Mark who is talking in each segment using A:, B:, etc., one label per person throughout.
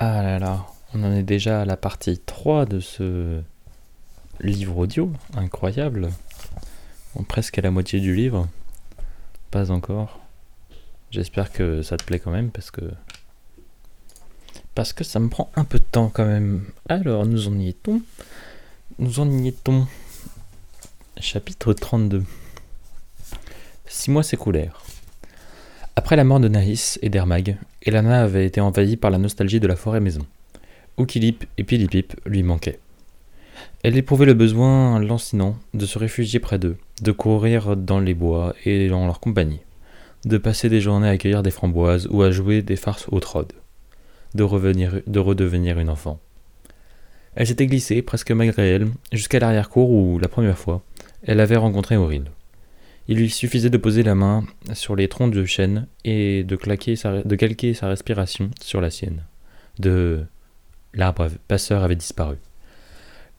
A: Ah là là, on en est déjà à la partie 3 de ce livre audio, incroyable. On presque à la moitié du livre. Pas encore. J'espère que ça te plaît quand même parce que parce que ça me prend un peu de temps quand même. Alors, nous en y est-on? Nous en y est-on? Chapitre 32. Six mois s'écoulèrent. Après la mort de Nahis et d'Hermag, Elana avait été envahie par la nostalgie de la forêt maison. Oukilip et Pilipip lui manquaient. Elle éprouvait le besoin lancinant de se réfugier près d'eux, de courir dans les bois et dans leur compagnie, de passer des journées à cueillir des framboises ou à jouer des farces au trode, de, de redevenir une enfant. Elle s'était glissée, presque malgré elle, jusqu'à l'arrière-cour où, la première fois, elle avait rencontré Auril. Il lui suffisait de poser la main sur les troncs de chêne et de, claquer calquer sa respiration sur la sienne. De l'arbre passeur avait disparu.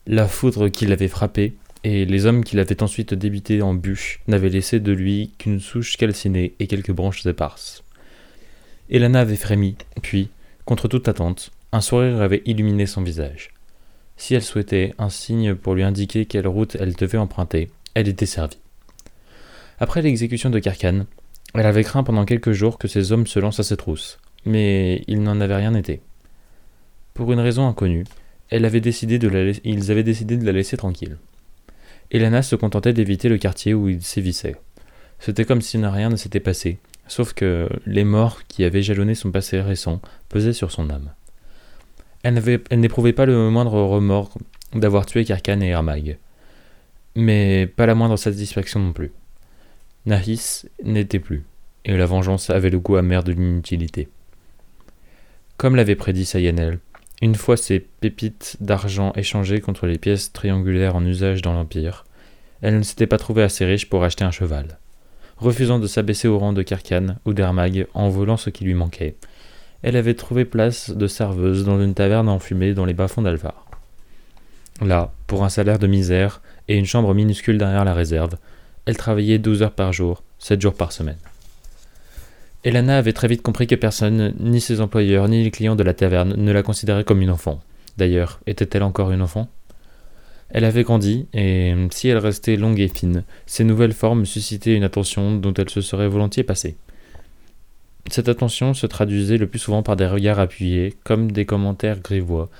A: La foudre qui l'avait frappé et les hommes qui l'avaient ensuite débité en bûche n'avaient laissé de lui qu'une souche calcinée et quelques branches éparses. Elana avait frémi, puis, contre toute attente, un sourire avait illuminé son visage. Si elle souhaitait un signe pour lui indiquer quelle route elle devait emprunter, elle était servie. Après l'exécution de Carcan, elle avait craint pendant quelques jours que ses hommes se lancent à ses trousses, mais il n'en avait rien été. Pour une raison inconnue, ils avaient décidé de la laisser tranquille. Elana se contentait d'éviter le quartier où il sévissait. C'était comme si rien ne s'était passé, sauf que les morts qui avaient jalonné son passé récent pesaient sur son âme. Elle n'éprouvait pas le moindre remords d'avoir tué Carcan et Hermag, mais pas la moindre satisfaction non plus. Nahis n'était plus, et la vengeance avait le goût amer de l'inutilité. Comme l'avait prédit Sayanel, une fois ces pépites d'argent échangées contre les pièces triangulaires en usage dans l'Empire, elle ne s'était pas trouvée assez riche pour acheter un cheval. Refusant de s'abaisser au rang de Carcane ou d'Hermag en volant ce qui lui manquait, elle avait trouvé place de serveuse dans une taverne enfumée dans les bas-fonds d'Alvar. Là, pour un salaire de misère et une chambre minuscule derrière la réserve, elle travaillait 12 heures par jour, 7 jours par semaine. Elana avait très vite compris que personne, ni ses employeurs, ni les clients de la taverne, ne la considéraient comme une enfant. D'ailleurs, était-elle encore une enfant? Elle avait grandi, et si elle restait longue et fine, ses nouvelles formes suscitaient une attention dont elle se serait volontiers passée. Cette attention se traduisait le plus souvent par des regards appuyés, comme des commentaires grivois,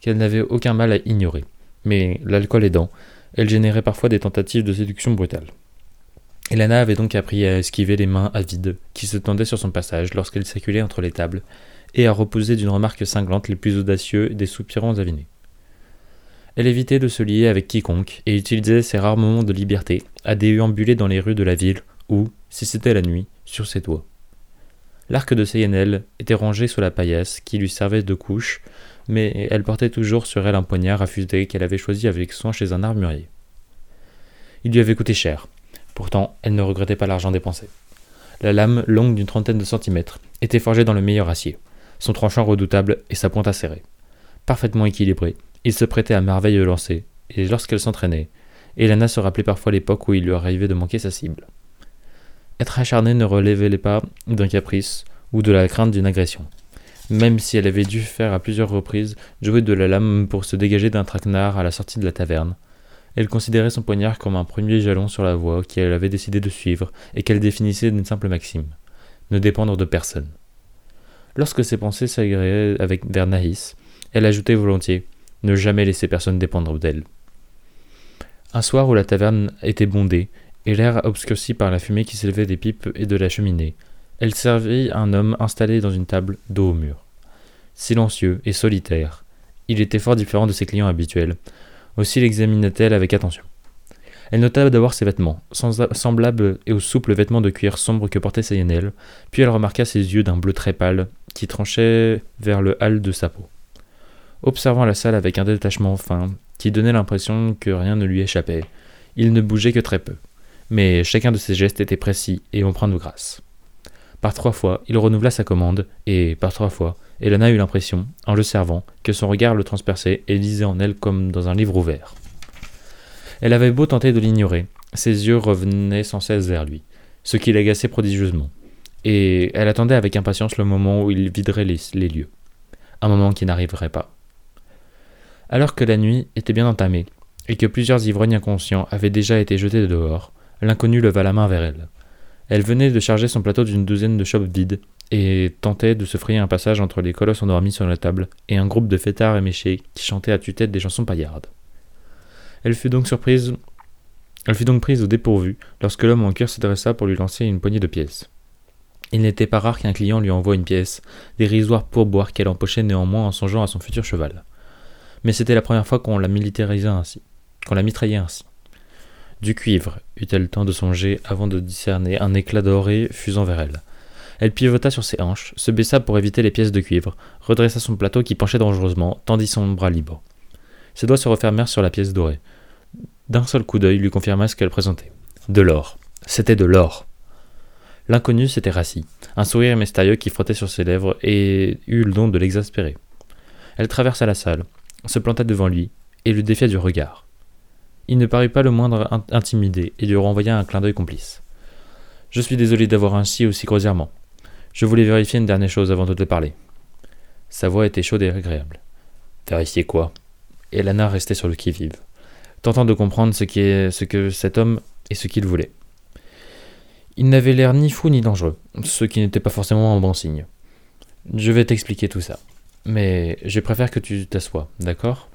A: qu'elle n'avait aucun mal à ignorer. Mais, l'alcool aidant, elle générait parfois des tentatives de séduction brutale. Elana avait donc appris à esquiver les mains avides qui se tendaient sur son passage lorsqu'elle circulait entre les tables, et à reposer d'une remarque cinglante les plus audacieux des soupirants avinés. Elle évitait de se lier avec quiconque et utilisait ses rares moments de liberté à déambuler dans les rues de la ville ou, si c'était la nuit, sur ses toits. L'arc de Seyenel était rangé sous la paillasse qui lui servait de couche, mais elle portait toujours sur elle un poignard affûté qu'elle avait choisi avec soin chez un armurier. Il lui avait coûté cher, Pourtant, elle ne regrettait pas l'argent dépensé. La lame, longue d'une trentaine de centimètres, était forgée dans le meilleur acier, son tranchant redoutable et sa pointe acérée. Parfaitement équilibrée, il se prêtait à merveille au lancer, et lorsqu'elle s'entraînait, Elana se rappelait parfois l'époque où il lui arrivait de manquer sa cible. Être acharnée ne relevait pas d'un caprice ou de la crainte d'une agression. Même si elle avait dû faire à plusieurs reprises jouer de la lame pour se dégager d'un traquenard à la sortie de la taverne, elle considérait son poignard comme un premier jalon sur la voie qu'elle avait décidé de suivre et qu'elle définissait d'une simple maxime ne dépendre de personne. Lorsque ses pensées s'agréaient avec vers elle ajoutait volontiers ne jamais laisser personne dépendre d'elle. Un soir où la taverne était bondée et l'air obscurci par la fumée qui s'élevait des pipes et de la cheminée, elle servit un homme installé dans une table dos au mur. Silencieux et solitaire, il était fort différent de ses clients habituels, aussi l'examina-t-elle avec attention. Elle nota d'abord ses vêtements, semblables aux souples vêtements de cuir sombre que portait Sayanel, puis elle remarqua ses yeux d'un bleu très pâle qui tranchaient vers le hâle de sa peau. Observant la salle avec un détachement fin, qui donnait l'impression que rien ne lui échappait, il ne bougeait que très peu, mais chacun de ses gestes était précis et empreint de grâce. Par trois fois, il renouvela sa commande, et, par trois fois, Elana eut l'impression, en le servant, que son regard le transperçait et lisait en elle comme dans un livre ouvert. Elle avait beau tenter de l'ignorer, ses yeux revenaient sans cesse vers lui, ce qui l'agaçait prodigieusement, et elle attendait avec impatience le moment où il viderait les, lieux. un moment qui n'arriverait pas. Alors que la nuit était bien entamée, et que plusieurs ivrognes inconscients avaient déjà été jetés dehors, l'inconnu leva la main vers elle. Elle venait de charger son plateau d'une douzaine de chopes vides, et tentait de se frayer un passage entre les colosses endormis sur la table et un groupe de fêtards éméchés qui chantaient à tue-tête des chansons paillardes. Elle fut donc surprise. Elle fut donc prise au dépourvu lorsque l'homme en cuir s'adressa pour lui lancer une poignée de pièces. Il n'était pas rare qu'un client lui envoie une pièce, dérisoire pourboire qu'elle empochait néanmoins en songeant à son futur cheval. Mais c'était la première fois qu'on la militarisait ainsi, qu'on la mitraillait ainsi. Du cuivre, eut-elle le temps de songer avant de discerner un éclat doré fusant vers elle. Elle pivota sur ses hanches, se baissa pour éviter les pièces de cuivre, redressa son plateau qui penchait dangereusement, tendit son bras libre. Ses doigts se refermèrent sur la pièce dorée. D'un seul coup d'œil lui confirma ce qu'elle présentait. De l'or. C'était de l'or. L'inconnu s'était rassis, un sourire mystérieux qui frottait sur ses lèvres et eut le don de l'exaspérer. Elle traversa la salle, se planta devant lui et le défia du regard. Il ne parut pas le moindre intimidé et lui renvoya un clin d'œil complice. Je suis désolé d'avoir ainsi aussi grossièrement. Je voulais vérifier une dernière chose avant de te parler. Sa voix était chaude et agréable. Vérifier quoi? Et Lana restait sur le qui-vive, tentant de comprendre ce, ce que cet homme et ce qu'il voulait. Il n'avait l'air ni fou ni dangereux, ce qui n'était pas forcément un bon signe. Je vais t'expliquer tout ça. Mais je préfère que tu t'assoies, d'accord?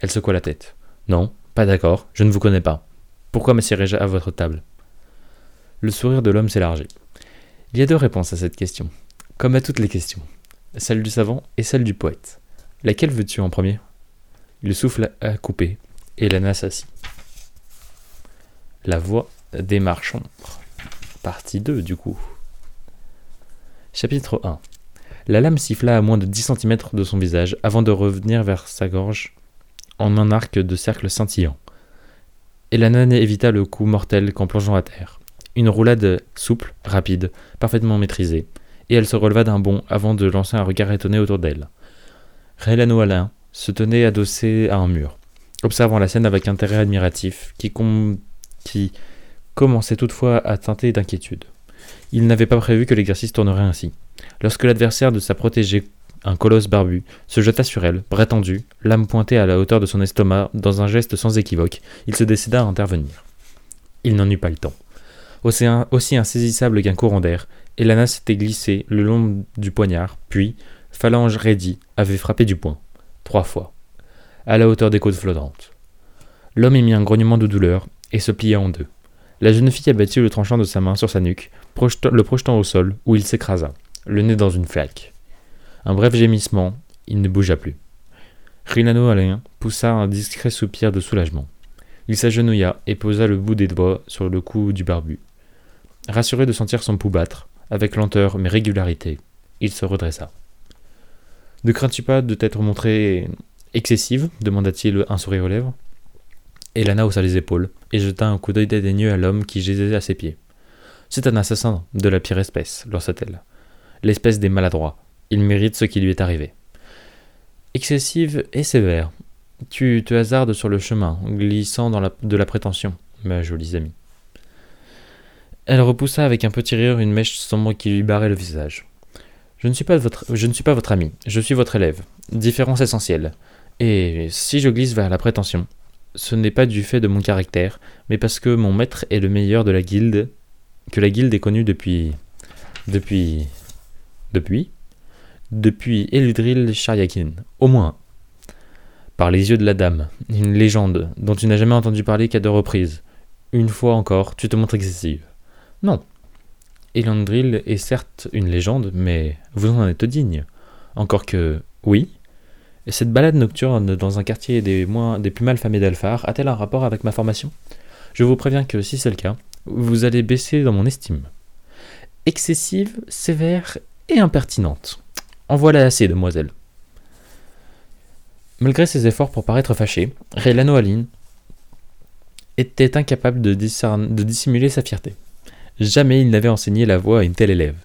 A: Elle secoua la tête. Non, pas d'accord, je ne vous connais pas. Pourquoi m'assierai-je à votre table? Le sourire de l'homme s'élargit. Il y a deux réponses à cette question, comme à toutes les questions. Celle du savant et celle du poète. Laquelle veux-tu en premier? Le souffle a coupé, et Lana s'assit. La voix des marchands. Partie 2 du coup. Chapitre 1 La lame siffla à moins de 10 cm de son visage avant de revenir vers sa gorge en un arc de cercle scintillant. Elana évita le coup mortel qu'en plongeant à terre. Une roulade souple, rapide, parfaitement maîtrisée, et elle se releva d'un bond avant de lancer un regard étonné autour d'elle. Relano Alain se tenait adossé à un mur, observant la scène avec intérêt admiratif qui, qui commençait toutefois à teinter d'inquiétude. Il n'avait pas prévu que l'exercice tournerait ainsi. Lorsque l'adversaire de sa protégée, un colosse barbu, se jeta sur elle, bras tendu, l'âme pointée à la hauteur de son estomac, dans un geste sans équivoque, il se décida à intervenir. Il n'en eut pas le temps. Aussi insaisissable qu'un courant d'air, Elana s'était glissée le long du poignard, puis, phalange raidie, avait frappé du poing, trois fois, à la hauteur des côtes flottantes. L'homme émit un grognement de douleur et se plia en deux. La jeune fille abattit le tranchant de sa main sur sa nuque, le projetant au sol, où il s'écrasa, le nez dans une flaque. Un bref gémissement, il ne bougea plus. Rinano Alain poussa un discret soupir de soulagement. Il s'agenouilla et posa le bout des doigts sur le cou du barbu. Rassuré de sentir son pouls battre, avec lenteur mais régularité, il se redressa. Ne crains-tu pas de t'être montrée excessive? demanda-t-il un sourire aux lèvres. Elana haussa les épaules et jeta un coup d'œil dédaigneux à l'homme qui gisait à ses pieds. C'est un assassin de la pire espèce, lança-t-elle. L'espèce des maladroits. Il mérite ce qui lui est arrivé. Excessive et sévère. Tu te hasardes sur le chemin, glissant dans de la prétention, ma jolie amie. Elle repoussa avec un petit rire une mèche sombre qui lui barrait le visage. Je ne suis pas votre, je ne suis pas votre ami, je suis votre élève. Différence essentielle. Et si je glisse vers la prétention, ce n'est pas du fait de mon caractère, mais parce que mon maître est le meilleur de la guilde, que la guilde est connue depuis. depuis. depuis Depuis Eludril Shariakin, au moins. Par les yeux de la dame, une légende dont tu n'as jamais entendu parler qu'à deux reprises. Une fois encore, tu te montres excessive. Non. Elendril est certes une légende, mais vous en êtes digne. Encore que, oui, cette balade nocturne dans un quartier des, moins, plus mal famés d'Alphar a-t-elle un rapport avec ma formation? Je vous préviens que si c'est le cas, vous allez baisser dans mon estime. Excessive, sévère et impertinente. En voilà assez, demoiselle. Malgré ses efforts pour paraître fâché, Reylano Aline était incapable de, dissimuler sa fierté. Jamais il n'avait enseigné la voix à une telle élève.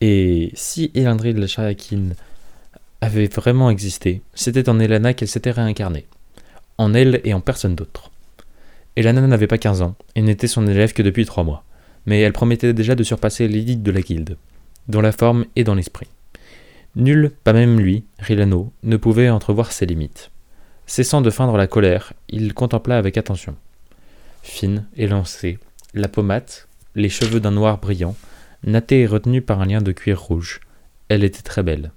A: Et si Elandril Sharakin avait vraiment existé, c'était en Elana qu'elle s'était réincarnée. En elle et en personne d'autre. Elana n'avait pas 15 ans, et n'était son élève que depuis 3 mois, mais elle promettait déjà de surpasser l'élite de la guilde, dans la forme et dans l'esprit. Nul, pas même lui, Rilano, ne pouvait entrevoir ses limites. Cessant de feindre la colère, il contempla avec attention. Fine, élancée, la pommade, les cheveux d'un noir brillant, nattée et retenue par un lien de cuir rouge. Elle était très belle.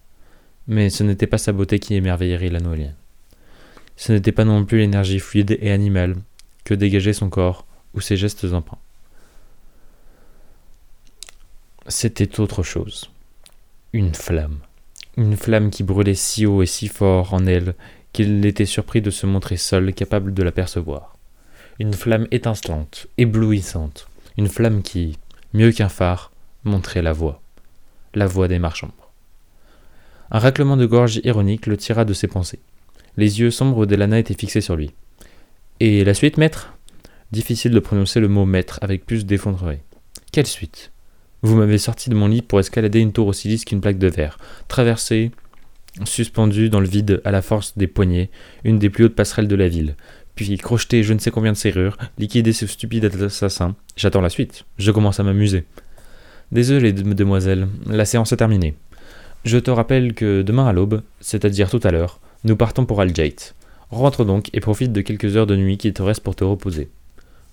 A: Mais ce n'était pas sa beauté qui émerveillait Rilanoélien. Ce n'était pas non plus l'énergie fluide et animale que dégageait son corps ou ses gestes empreints. C'était autre chose. Une flamme. Une flamme qui brûlait si haut et si fort en elle qu'il était surpris de se montrer seul, capable de l'apercevoir. Une flamme étincelante, éblouissante, une flamme qui, mieux qu'un phare, montrait la voie. La voie des marchands. Un raclement de gorge ironique le tira de ses pensées. Les yeux sombres d'Elana étaient fixés sur lui. Et la suite, maître? Difficile de prononcer le mot maître avec plus d'effondrerie. Quelle suite? Vous m'avez sorti de mon lit pour escalader une tour aussi lisse qu'une plaque de verre, traverser, suspendu dans le vide à la force des poignets, une des plus hautes passerelles de la ville, puis crocheter je ne sais combien de serrures, liquider ce stupide assassin. J'attends la suite. Je commence à m'amuser. Désolé, demoiselle, la séance est terminée. Je te rappelle que demain à l'aube, c'est-à-dire tout à l'heure, nous partons pour Aljait. Rentre donc et profite de quelques heures de nuit qui te restent pour te reposer.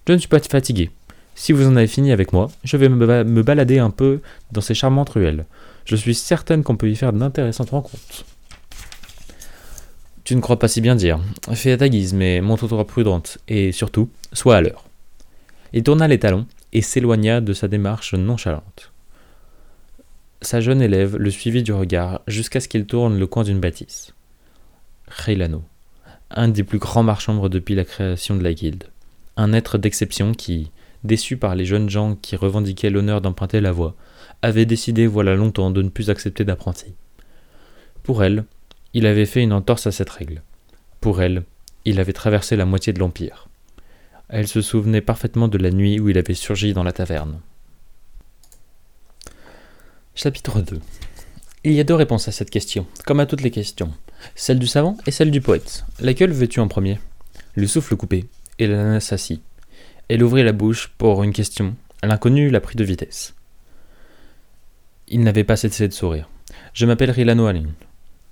A: Je ne suis pas fatigué. Si vous en avez fini avec moi, je vais me balader un peu dans ces charmantes ruelles. Je suis certaine qu'on peut y faire d'intéressantes rencontres. Tu ne crois pas si bien dire. Fais à ta guise, mais montre-toi prudente, et surtout, sois à l'heure. Il tourna les talons et s'éloigna de sa démarche nonchalante. Sa jeune élève le suivit du regard jusqu'à ce qu'il tourne le coin d'une bâtisse. Reilano, un des plus grands marchands depuis la création de la guilde. Un être d'exception qui, déçu par les jeunes gens qui revendiquaient l'honneur d'emprunter la voie, avait décidé voilà longtemps de ne plus accepter d'apprenti. Pour elle, il avait fait une entorse à cette règle. Pour elle, il avait traversé la moitié de l'Empire. Elle se souvenait parfaitement de la nuit où il avait surgi dans la taverne. Chapitre 2 Il y a deux réponses à cette question, comme à toutes les questions. Celle du savant et celle du poète. Laquelle veux-tu en premier? Le souffle coupé, et la s'assit. Elle ouvrit la bouche pour une question. L'inconnu la prit de vitesse. Il n'avait pas cessé de sourire. Je m'appelle Rilano Alin.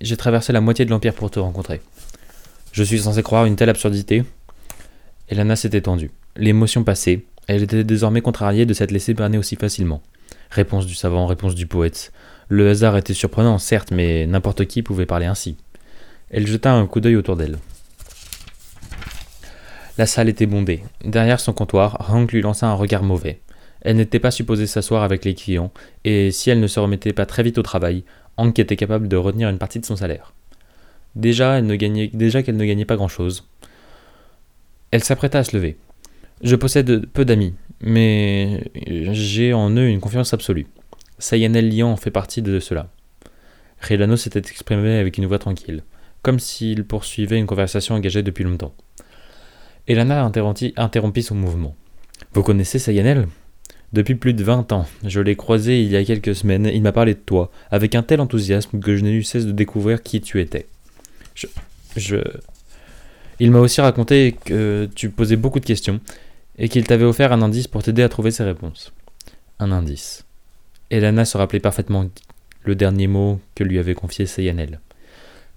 A: J'ai traversé la moitié de l'Empire pour te rencontrer. Je suis censé croire une telle absurdité Elana s'était tendue. L'émotion passée, elle était désormais contrariée de s'être laissée berner aussi facilement. Réponse du savant, réponse du poète. Le hasard était surprenant, certes, mais n'importe qui pouvait parler ainsi. Elle jeta un coup d'œil autour d'elle. La salle était bondée. Derrière son comptoir, Hank lui lança un regard mauvais. Elle n'était pas supposée s'asseoir avec les clients, et si elle ne se remettait pas très vite au travail, Hank était capable de retenir une partie de son salaire. Déjà, elle ne gagnait, déjà qu'elle ne gagnait pas grand-chose. Elle s'apprêta à se lever. Je possède peu d'amis, mais j'ai en eux une confiance absolue. Sayanel Lian fait partie de cela. Relano s'était exprimé avec une voix tranquille, comme s'il poursuivait une conversation engagée depuis longtemps. Elana interrompit son mouvement. Vous connaissez Sayanel Depuis plus de vingt ans. Je l'ai croisé il y a quelques semaines. Il m'a parlé de toi, avec un tel enthousiasme que je n'ai eu cesse de découvrir qui tu étais. Je. Je. Il m'a aussi raconté que tu posais beaucoup de questions et qu'il t'avait offert un indice pour t'aider à trouver ses réponses. Un indice. Elana se rappelait parfaitement le dernier mot que lui avait confié Sayanel,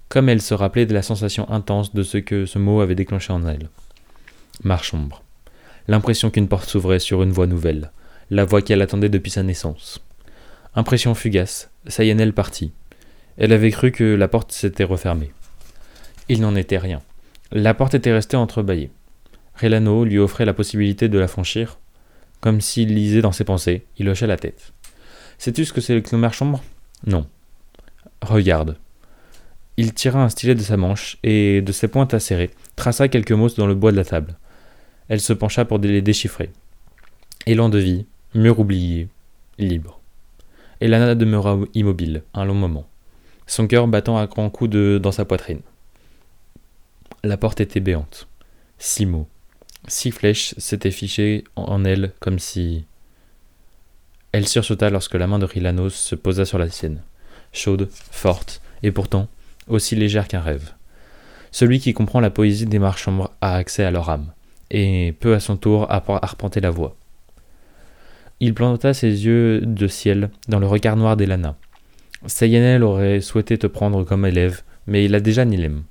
A: comme elle se rappelait de la sensation intense de ce que ce mot avait déclenché en elle. Marche ombre. L'impression qu'une porte s'ouvrait sur une voie nouvelle, la voie qu'elle attendait depuis sa naissance. Impression fugace, Sayanel partit. Elle avait cru que la porte s'était refermée. Il n'en était rien. La porte était restée entrebâillée. Relano lui offrait la possibilité de la franchir. Comme s'il lisait dans ses pensées, il hochait la tête. Sais-tu ce que c'est le chambre? Non. Regarde. Il tira un stylet de sa manche et, de ses pointes acérées, traça quelques mots dans le bois de la table. Elle se pencha pour les déchiffrer. Élan de vie, mur oublié, libre. Elana demeura immobile un long moment, son cœur battant à grands coups de, dans sa poitrine. La porte était béante. Six mots. Six flèches s'étaient fichées en elle comme si. Elle sursauta lorsque la main de Rilanos se posa sur la sienne, chaude, forte, et pourtant aussi légère qu'un rêve. Celui qui comprend la poésie des marchands a accès à leur âme, et peut à son tour arpenter la voie. Il planta ses yeux de ciel dans le regard noir d'Elana. Sayanel aurait souhaité te prendre comme élève, mais il a déjà Nilem.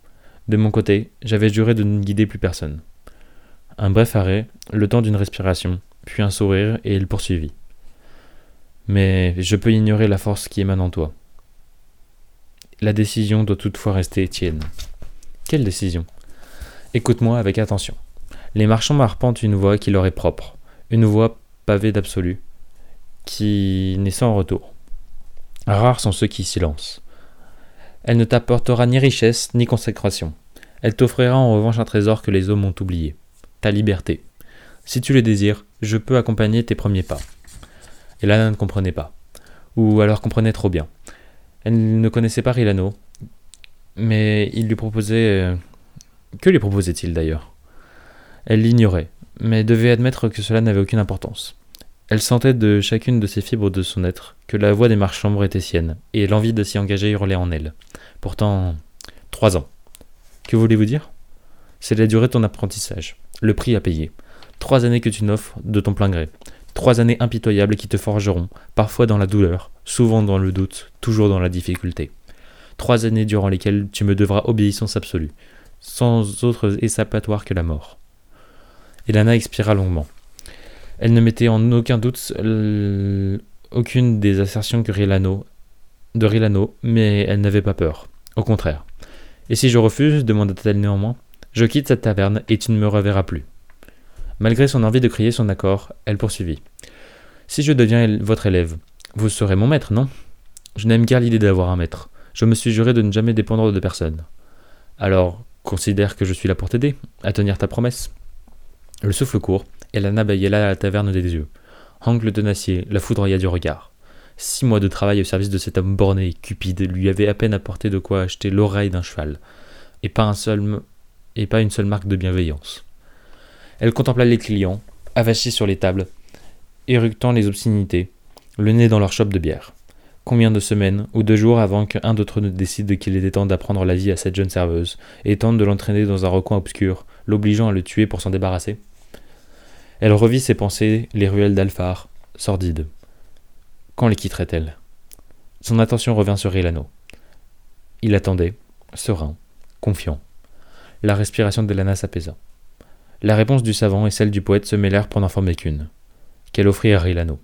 A: De mon côté, j'avais juré de ne guider plus personne. Un bref arrêt, le temps d'une respiration, puis un sourire, et il poursuivit. Mais je peux ignorer la force qui émane en toi. La décision doit toutefois rester tienne. Quelle décision? Écoute-moi avec attention. Les marchands m'arpentent une voie qui leur est propre, une voie pavée d'absolu, qui n'est sans retour. Rares sont ceux qui s'y lancent. Elle ne t'apportera ni richesse ni consécration. Elle t'offrira en revanche un trésor que les hommes ont oublié, ta liberté. Si tu le désires, je peux accompagner tes premiers pas. Et Lana ne comprenait pas, ou alors comprenait trop bien. Elle ne connaissait pas Rilano, mais il lui proposait... Euh, que lui proposait-il d'ailleurs? Elle l'ignorait, mais devait admettre que cela n'avait aucune importance. Elle sentait de chacune de ses fibres de son être que la voix des marchands était sienne, et l'envie de s'y engager hurlait en elle. Pourtant, trois ans. Que voulez-vous dire? C'est la durée de ton apprentissage, le prix à payer. Trois années que tu n'offres de ton plein gré. Trois années impitoyables qui te forgeront, parfois dans la douleur, souvent dans le doute, toujours dans la difficulté. Trois années durant lesquelles tu me devras obéissance absolue, sans autre échappatoire que la mort. Elana expira longuement. Elle ne mettait en aucun doute aucune des assertions de Rilano, mais elle n'avait pas peur. Au contraire. Et si je refuse demanda-t-elle néanmoins. Je quitte cette taverne et tu ne me reverras plus. Malgré son envie de crier son accord, elle poursuivit. Si je deviens votre élève, vous serez mon maître, non? Je n'aime guère l'idée d'avoir un maître. Je me suis juré de ne jamais dépendre de personne. Alors, considère que je suis là pour t'aider, à tenir ta promesse. Le souffle court, et Lana baillait à la taverne des yeux. Hank le tenacier la foudroya du regard. Six mois de travail au service de cet homme borné et cupide lui avait à peine apporté de quoi acheter l'oreille d'un cheval, et pas, un seul, et pas une seule marque de bienveillance. Elle contempla les clients, avachis sur les tables, éructant les obscénités, le nez dans leur chope de bière. Combien de semaines ou de jours avant qu'un d'entre ne décide qu'il était temps d'apprendre la vie à cette jeune serveuse, et tente de l'entraîner dans un recoin obscur, l'obligeant à le tuer pour s'en débarrasser? Elle revit ses pensées, les ruelles d'Alphar, sordides. Quand les quitterait-elle? Son attention revint sur Elano. Il attendait, serein, confiant. La respiration d'Elana s'apaisa. La réponse du savant et celle du poète se mêlèrent pour n'en former qu'une, qu'elle offrit à Rilano.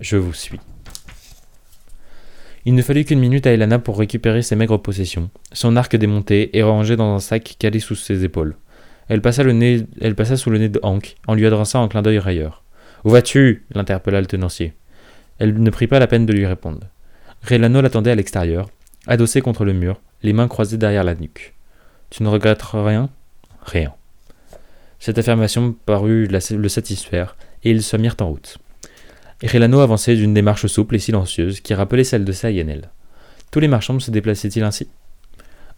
A: Je vous suis. Il ne fallut qu'une minute à Elana pour récupérer ses maigres possessions, son arc démonté et rangé dans un sac calé sous ses épaules. Elle passa, sous le nez de Hank, en lui adressant un clin d'œil railleur. Où vas-tu? l'interpella le tenancier. Elle ne prit pas la peine de lui répondre. Relano l'attendait à l'extérieur, adossé contre le mur, les mains croisées derrière la nuque. Tu ne regrettes rien? Rien. Cette affirmation parut le satisfaire, et ils se mirent en route. Relano avançait d'une démarche souple et silencieuse qui rappelait celle de Sayanel. Tous les marchands se déplaçaient-ils ainsi?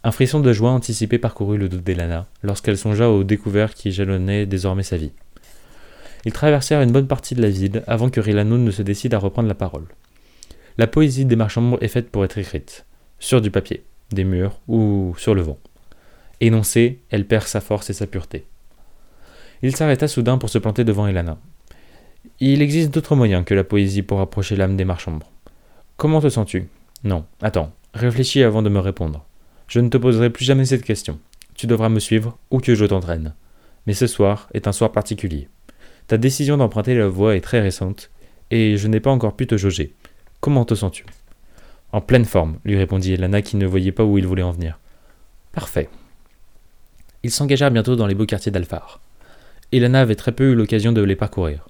A: Un frisson de joie anticipé parcourut le dos d'Elana lorsqu'elle songea aux découvertes qui jalonnaient désormais sa vie. Ils traversèrent une bonne partie de la ville avant que Rilano ne se décide à reprendre la parole. La poésie des marchands est faite pour être écrite, sur du papier, des murs ou sur le vent. Énoncée, elle perd sa force et sa pureté. Il s'arrêta soudain pour se planter devant Elana. Il existe d'autres moyens que la poésie pour approcher l'âme des marchands. Comment te sens-tu? Non, attends, réfléchis avant de me répondre. Je ne te poserai plus jamais cette question. Tu devras me suivre ou que je t'entraîne. Mais ce soir est un soir particulier. Ta décision d'emprunter la voie est très récente, et je n'ai pas encore pu te jauger. Comment te sens-tu? En pleine forme, lui répondit Elana qui ne voyait pas où il voulait en venir. Parfait. Ils s'engagèrent bientôt dans les beaux quartiers d'Alphar. Elana avait très peu eu l'occasion de les parcourir.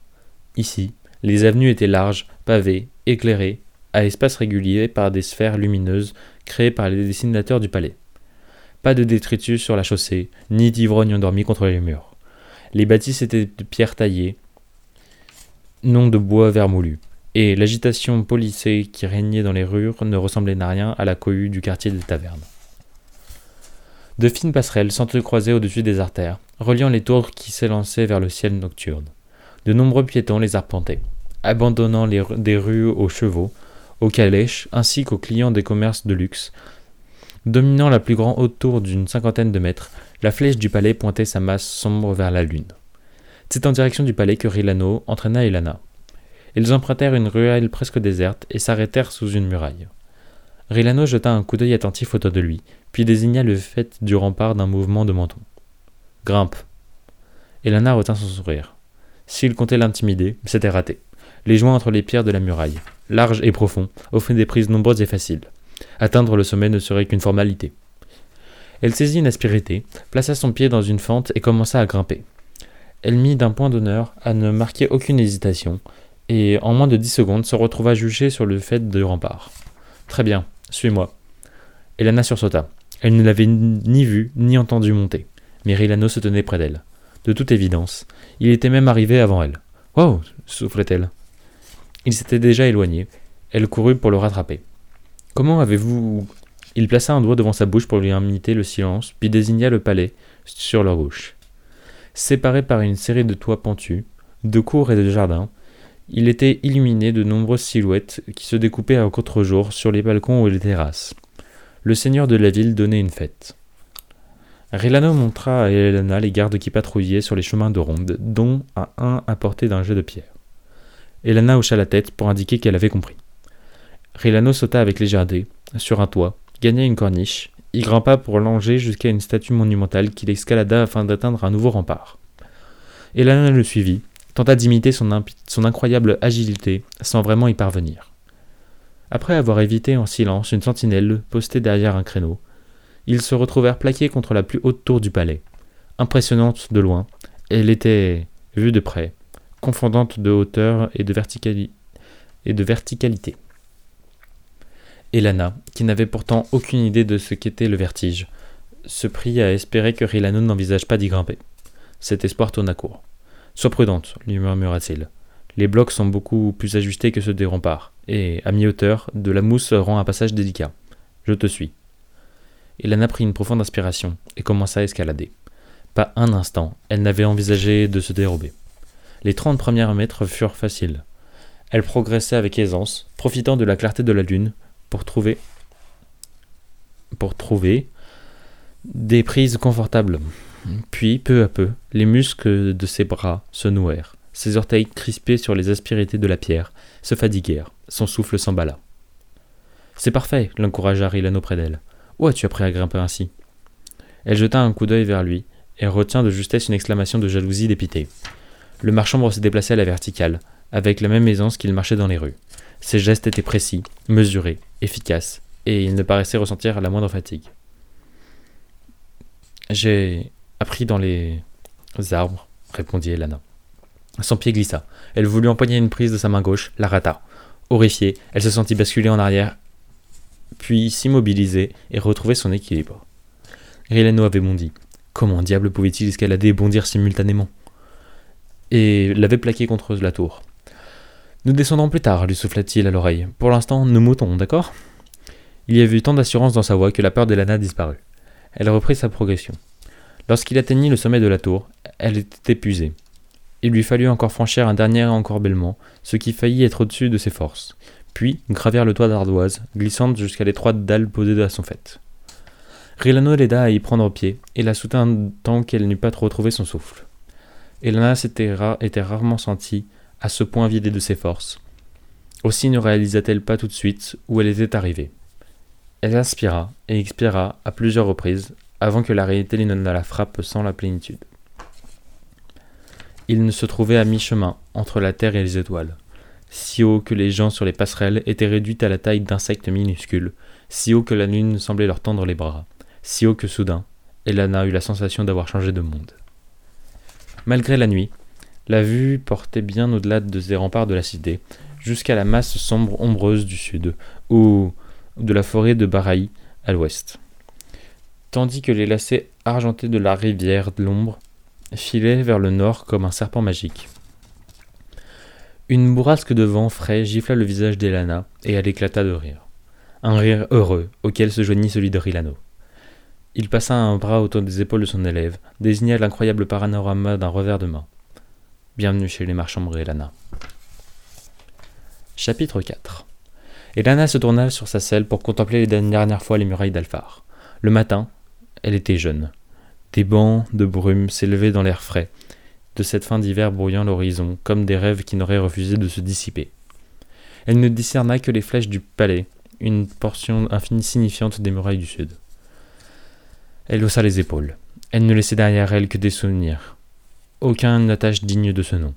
A: Ici, les avenues étaient larges, pavées, éclairées, à espaces réguliers par des sphères lumineuses créées par les dessinateurs du palais. Pas de détritus sur la chaussée, ni d'ivrognes endormis contre les murs. Les bâtisses étaient de pierre taillée, non de bois vermoulu, et l'agitation polissée qui régnait dans les rues ne ressemblait à rien à la cohue du quartier des tavernes. De fines passerelles s'entrecroisaient au-dessus des artères, reliant les tours qui s'élançaient vers le ciel nocturne. De nombreux piétons les arpentaient, abandonnant des rues aux chevaux, aux calèches ainsi qu'aux clients des commerces de luxe. Dominant la plus grande haute tour d'une cinquantaine de mètres, la flèche du palais pointait sa masse sombre vers la lune. C'est en direction du palais que Rilano entraîna Elana. Ils empruntèrent une ruelle presque déserte et s'arrêtèrent sous une muraille. Rilano jeta un coup d'œil attentif autour de lui, puis désigna le fait du rempart d'un mouvement de menton. Grimpe. Elana retint son sourire. S'il comptait l'intimider, c'était raté. Les joints entre les pierres de la muraille, larges et profonds, offraient des prises nombreuses et faciles. Atteindre le sommet ne serait qu'une formalité. Elle saisit une aspérité, plaça son pied dans une fente et commença à grimper. Elle mit d'un point d'honneur à ne marquer aucune hésitation, et en moins de dix secondes se retrouva juchée sur le fait de rempart. Très bien, suis-moi. Elana sursauta. Elle ne l'avait ni vu ni entendu monter, mais Rilano se tenait près d'elle. De toute évidence, il était même arrivé avant elle. Wow soufflait-elle. Il s'était déjà éloigné. Elle courut pour le rattraper. Comment avez-vous. Il plaça un doigt devant sa bouche pour lui imiter le silence, puis désigna le palais sur leur gauche. Séparé par une série de toits pentus, de cours et de jardins, il était illuminé de nombreuses silhouettes qui se découpaient à contre-jour sur les balcons ou les terrasses. Le seigneur de la ville donnait une fête. Rilano montra à Elena les gardes qui patrouillaient sur les chemins de ronde, dont à un à portée d'un jet de pierre. Elena hocha la tête pour indiquer qu'elle avait compris. Rilano sauta avec légèreté sur un toit, gagna une corniche, y grimpa pour longer jusqu'à une statue monumentale qu'il escalada afin d'atteindre un nouveau rempart. Elena le suivit, tenta d'imiter son, son incroyable agilité sans vraiment y parvenir. Après avoir évité en silence une sentinelle postée derrière un créneau, ils se retrouvèrent plaqués contre la plus haute tour du palais. Impressionnante de loin, elle était, vue de près, confondante de hauteur et de, verticalité. Elana, qui n'avait pourtant aucune idée de ce qu'était le vertige, se prit à espérer que Rilano n'envisage pas d'y grimper. Cet espoir tourna court. Sois prudente, lui murmura-t-il. Les blocs sont beaucoup plus ajustés que ceux des remparts, et, à mi-hauteur, de la mousse rend un passage délicat. Je te suis. Elana prit une profonde inspiration et commença à escalader. Pas un instant, elle n'avait envisagé de se dérober. Les trente premiers mètres furent faciles. Elle progressait avec aisance, profitant de la clarté de la lune pour trouver pour trouver des prises confortables. Puis, peu à peu, les muscles de ses bras se nouèrent. Ses orteils crispés sur les aspérités de la pierre se fatiguèrent. Son souffle s'emballa. C'est parfait, l'encouragea Rilano près d'elle. Où as-tu appris à grimper ainsi? Elle jeta un coup d'œil vers lui et retint de justesse une exclamation de jalousie dépitée. Le marchand se déplaçait à la verticale, avec la même aisance qu'il marchait dans les rues. Ses gestes étaient précis, mesurés, efficaces, et il ne paraissait ressentir la moindre fatigue. J'ai appris dans les arbres, répondit Elana. Son pied glissa. Elle voulut empoigner une prise de sa main gauche, la rata. Horrifiée, elle se sentit basculer en arrière, puis s'immobiliser et retrouver son équilibre. Rilano avait bondi. Comment diable pouvait-il escalader et bondir simultanément? Et l'avait plaqué contre la tour. Nous descendrons plus tard, lui souffla-t-il à l'oreille. Pour l'instant, nous moutons, d'accord? Il y avait tant d'assurance dans sa voix que la peur d'Elana disparut. Elle reprit sa progression. Lorsqu'il atteignit le sommet de la tour, elle était épuisée. Il lui fallut encore franchir un dernier encorbellement, ce qui faillit être au-dessus de ses forces, puis gravir le toit d'ardoise, glissante jusqu'à l'étroite dalle posée à son fait. Rilano l'aida à y prendre pied et la soutint tant qu'elle n'eut pas retrouvé son souffle. Elana s'était était rarement sentie à ce point vidée de ses forces. Aussi ne réalisa-t-elle pas tout de suite où elle était arrivée. Elle inspira et expira à plusieurs reprises avant que la réalité ne la frappe sans la plénitude. Il ne se trouvait à mi-chemin entre la terre et les étoiles, si haut que les gens sur les passerelles étaient réduits à la taille d'insectes minuscules, si haut que la lune semblait leur tendre les bras, si haut que soudain, Elana eut la sensation d'avoir changé de monde. Malgré la nuit, la vue portait bien au-delà des remparts de la cité, jusqu'à la masse sombre ombreuse du sud, ou de la forêt de Baraï à l'ouest. Tandis que les lacets argentés de la rivière de l'ombre filaient vers le nord comme un serpent magique. Une bourrasque de vent frais gifla le visage d'Elana, et elle éclata de rire. Un rire heureux, auquel se joignit celui de Rilano. Il passa un bras autour des épaules de son élève, désigna l'incroyable panorama d'un revers de main. Bienvenue chez les marchands Elana. Chapitre 4 Elana se tourna sur sa selle pour contempler les dernières fois les murailles d'Alphar. Le matin, elle était jeune. Des bancs de brume s'élevaient dans l'air frais, de cette fin d'hiver brouillant l'horizon, comme des rêves qui n'auraient refusé de se dissiper. Elle ne discerna que les flèches du palais, une portion insignifiante des murailles du sud. Elle haussa les épaules. Elle ne laissait derrière elle que des souvenirs. Aucun attache digne de ce nom.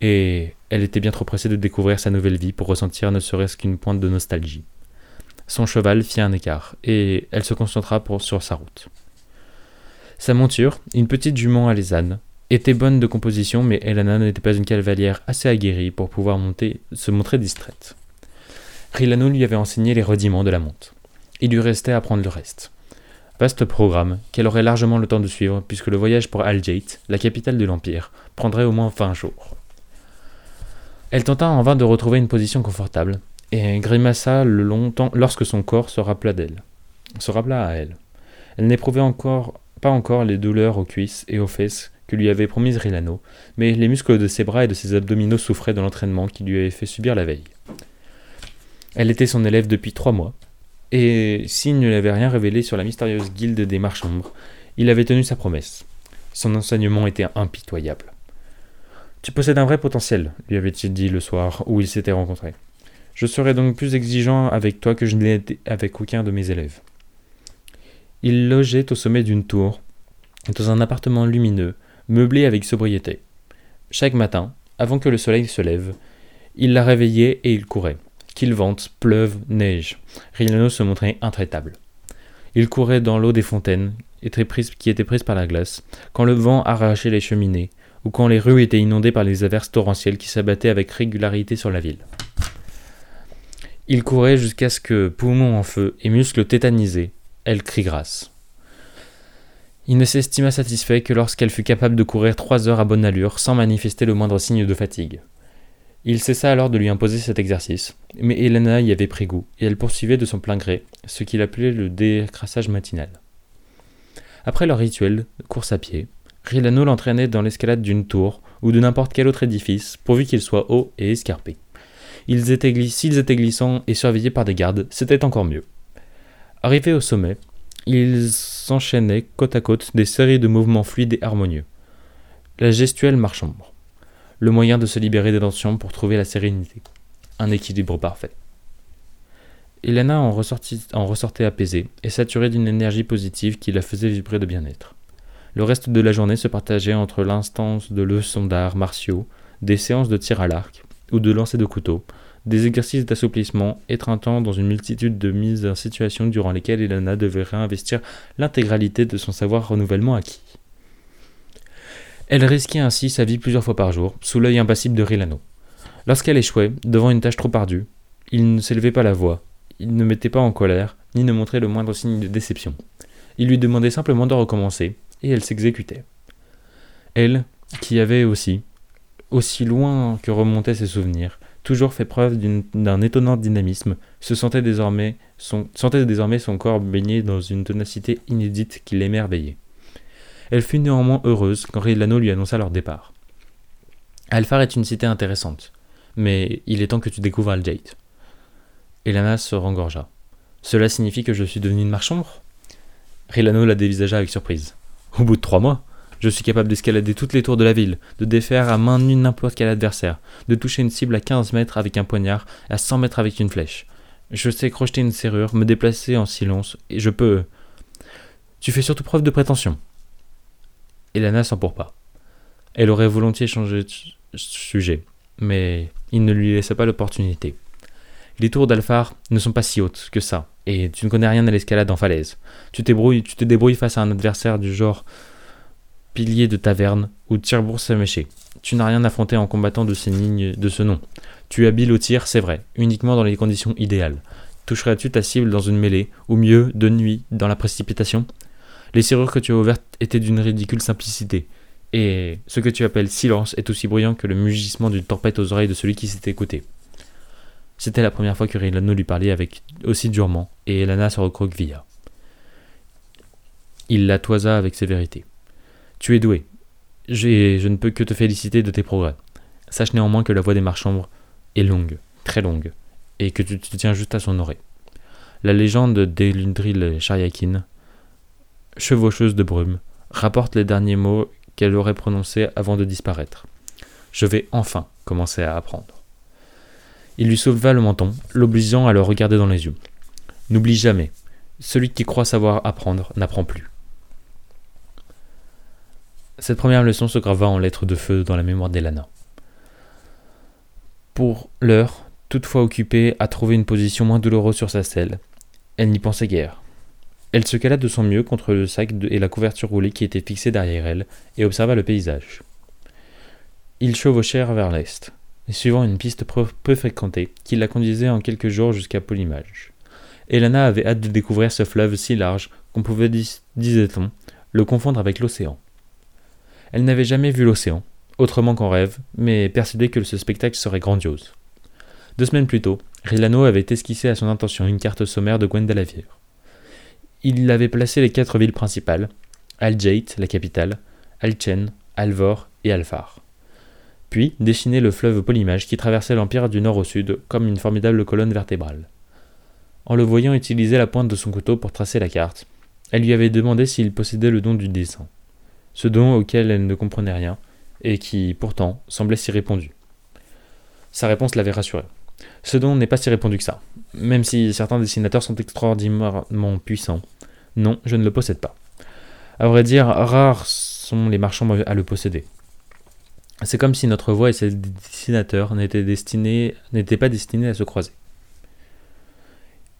A: Et elle était bien trop pressée de découvrir sa nouvelle vie pour ressentir ne serait-ce qu'une pointe de nostalgie. Son cheval fit un écart, et elle se concentra sur sa route. Sa monture, une petite jument alésane, était bonne de composition, mais Elana n'était pas une cavalière assez aguerrie pour pouvoir monter, se montrer distraite. Rilano lui avait enseigné les rudiments de la monte. Il lui restait à apprendre le reste. Vaste programme, qu'elle aurait largement le temps de suivre, puisque le voyage pour Aljait, la capitale de l'Empire, prendrait au moins 20 jours. Elle tenta en vain de retrouver une position confortable, et grimaça le longtemps lorsque son corps se rappela d'elle. Se rappela à elle. Elle n'éprouvait encore pas encore les douleurs aux cuisses et aux fesses que lui avait promises Rilano, mais les muscles de ses bras et de ses abdominaux souffraient de l'entraînement qu'il lui avait fait subir la veille. Elle était son élève depuis trois mois, et s'il ne lui avait rien révélé sur la mystérieuse guilde des marchands, il avait tenu sa promesse. Son enseignement était impitoyable. Tu possèdes un vrai potentiel, lui avait-il dit le soir où ils s'étaient rencontrés. Je serai donc plus exigeant avec toi que je ne l'ai été avec aucun de mes élèves. Il logeait au sommet d'une tour, dans un appartement lumineux, meublé avec sobriété. Chaque matin, avant que le soleil se lève, il la réveillait et il courait. Qu'il vente, pleuve, neige, Rilano se montrait intraitable. Il courait dans l'eau des fontaines, qui étaient prises par la glace, quand le vent arrachait les cheminées, ou quand les rues étaient inondées par les averses torrentielles qui s'abattaient avec régularité sur la ville. Il courait jusqu'à ce que, poumons en feu et muscles tétanisés, elle crie grâce. Il ne s'estima satisfait que lorsqu'elle fut capable de courir trois heures à bonne allure sans manifester le moindre signe de fatigue. Il cessa alors de lui imposer cet exercice, mais Helena y avait pris goût, et elle poursuivait de son plein gré ce qu'il appelait le décrassage matinal. Après leur rituel course à pied, Rilano l'entraînait dans l'escalade d'une tour ou de n'importe quel autre édifice, pourvu qu'il soit haut et escarpé. S'ils étaient glissants et surveillés par des gardes, c'était encore mieux. Arrivés au sommet, ils s'enchaînaient côte à côte des séries de mouvements fluides et harmonieux. La gestuelle marchambre. Le moyen de se libérer des tensions pour trouver la sérénité. Un équilibre parfait. Elena en, ressortait apaisée et saturée d'une énergie positive qui la faisait vibrer de bien-être. Le reste de la journée se partageait entre l'instance de leçons d'arts martiaux, des séances de tir à l'arc, ou de lancer de couteau, des exercices d'assouplissement étreintant dans une multitude de mises en situation durant lesquelles Elena devait réinvestir l'intégralité de son savoir renouvellement acquis. Elle risquait ainsi sa vie plusieurs fois par jour, sous l'œil impassible de Rilano. Lorsqu'elle échouait, devant une tâche trop ardue, il ne s'élevait pas la voix, il ne mettait pas en colère, ni ne montrait le moindre signe de déception. Il lui demandait simplement de recommencer, et elle s'exécutait. Elle, qui avait aussi, aussi loin que remontaient ses souvenirs, toujours fait preuve d'un étonnant dynamisme, se sentait désormais, son, sentait désormais son corps baigné dans une ténacité inédite qui l'émerveillait. Elle fut néanmoins heureuse quand Rilano lui annonça leur départ. Alphar est une cité intéressante, mais il est temps que tu découvres Aljait. Elana se rengorgea. Cela signifie que je suis devenu une marchande Rilano la dévisagea avec surprise. Au bout de trois mois je suis capable d'escalader toutes les tours de la ville, de défaire à main nue n'importe quel adversaire, de toucher une cible à 15 mètres avec un poignard, à 100 mètres avec une flèche. Je sais crocheter une serrure, me déplacer en silence, et je peux. Tu fais surtout preuve de prétention. Elana s'en pour pas. Elle aurait volontiers changé de sujet, mais il ne lui laissa pas l'opportunité. Les tours d'Alphar ne sont pas si hautes que ça, et tu ne connais rien à l'escalade en falaise. Tu, tu te débrouilles face à un adversaire du genre pilier de taverne ou tirebourg saméché. Tu n'as rien affronté en combattant de ces lignes de ce nom. Tu es habile au tir, c'est vrai, uniquement dans les conditions idéales. Toucherais-tu ta cible dans une mêlée, ou mieux, de nuit, dans la précipitation? Les serrures que tu as ouvertes étaient d'une ridicule simplicité, et ce que tu appelles silence est aussi bruyant que le mugissement d'une tempête aux oreilles de celui qui s'est écouté. C'était la première fois que Rilano lui parlait avec aussi durement, et Elana se recroquevilla. Il la toisa avec sévérité. Tu es doué. Je ne peux que te féliciter de tes progrès. Sache néanmoins que la voie des marchands est longue, très longue, et que tu te tiens juste à son oreille. La légende d'Elundril Shariakin, chevaucheuse de brume, rapporte les derniers mots qu'elle aurait prononcés avant de disparaître. Je vais enfin commencer à apprendre. Il lui sauva le menton, l'obligeant à le regarder dans les yeux. N'oublie jamais, celui qui croit savoir apprendre n'apprend plus. Cette première leçon se grava en lettres de feu dans la mémoire d'Elana. Pour l'heure, toutefois occupée à trouver une position moins douloureuse sur sa selle, elle n'y pensait guère. Elle se cala de son mieux contre le sac et la couverture roulée qui étaient fixés derrière elle et observa le paysage. Ils chevauchèrent vers l'est, suivant une piste peu fréquentée qui la conduisait en quelques jours jusqu'à Polymage. Elana avait hâte de découvrir ce fleuve si large qu'on pouvait, disait-on, le confondre avec l'océan. Elle n'avait jamais vu l'océan, autrement qu'en rêve, mais persuadée que ce spectacle serait grandiose. Deux semaines plus tôt, Rilano avait esquissé à son intention une carte sommaire de Gwendalavier il avait placé les quatre villes principales, Aljeit, la capitale, Alchen, Alvor et Alfar. Puis dessiné le fleuve Polymage qui traversait l'Empire du nord au sud comme une formidable colonne vertébrale. En le voyant utiliser la pointe de son couteau pour tracer la carte, elle lui avait demandé s'il possédait le don du dessin, ce don auquel elle ne comprenait rien, et qui, pourtant, semblait si répandu. Sa réponse l'avait rassurée. Ce don n'est pas si répandu que ça, même si certains dessinateurs sont extraordinairement puissants. Non, je ne le possède pas. À vrai dire, rares sont les marchands à le posséder. C'est comme si notre voix et ses dessinateurs n'étaient, pas destinés à se croiser.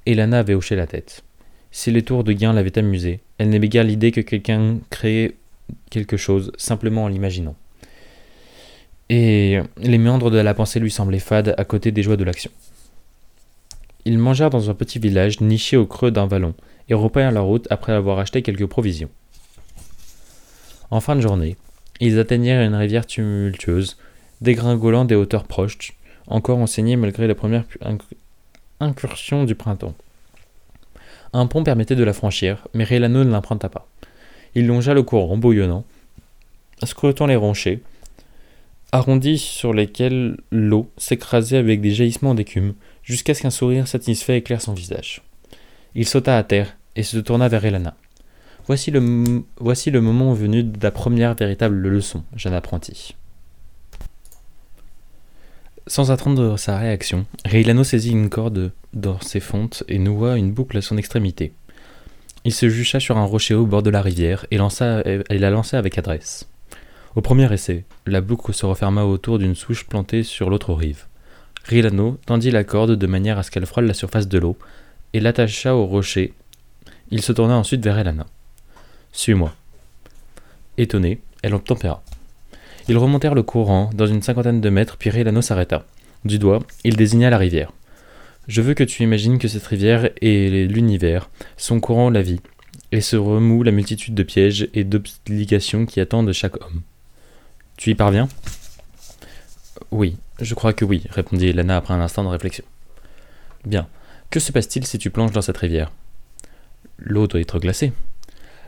A: Elana avait hoché la tête. Si les tours de gain l'avaient amusée, elle n'aimait guère l'idée que quelqu'un créait quelque chose simplement en l'imaginant et les méandres de la pensée lui semblaient fades à côté des joies de l'action. Ils mangèrent dans un petit village niché au creux d'un vallon et reprirent la route après avoir acheté quelques provisions. En fin de journée, ils atteignirent une rivière tumultueuse, dégringolant des hauteurs proches, encore enseignée malgré la première incursion du printemps. Un pont permettait de la franchir, mais Rélano ne l'emprunta pas. Il longea le courant bouillonnant, scrutant les rochers, arrondis sur lesquels l'eau s'écrasait avec des jaillissements d'écume, jusqu'à ce qu'un sourire satisfait éclaire son visage. Il sauta à terre et se tourna vers Elana. Voici le, voici le moment venu de la première véritable leçon, jeune apprenti. Sans attendre sa réaction, Reilano saisit une corde dans ses fontes et noua une boucle à son extrémité. Il se jucha sur un rocher au bord de la rivière et la lança avec adresse. Au premier essai, la boucle se referma autour d'une souche plantée sur l'autre rive. Rilano tendit la corde de manière à ce qu'elle frôle la surface de l'eau et l'attacha au rocher. Il se tourna ensuite vers Elana. Suis-moi. Étonnée, elle obtempéra. Ils remontèrent le courant dans une cinquantaine de mètres, puis Rilano s'arrêta. Du doigt, il désigna la rivière. Je veux que tu imagines que cette rivière est l'univers, son courant la vie, et se remue la multitude de pièges et d'obligations qui attendent chaque homme. Tu y parviens? Oui, je crois que oui, répondit Lana après un instant de réflexion. Bien. Que se passe-t-il si tu plonges dans cette rivière? L'eau doit être glacée.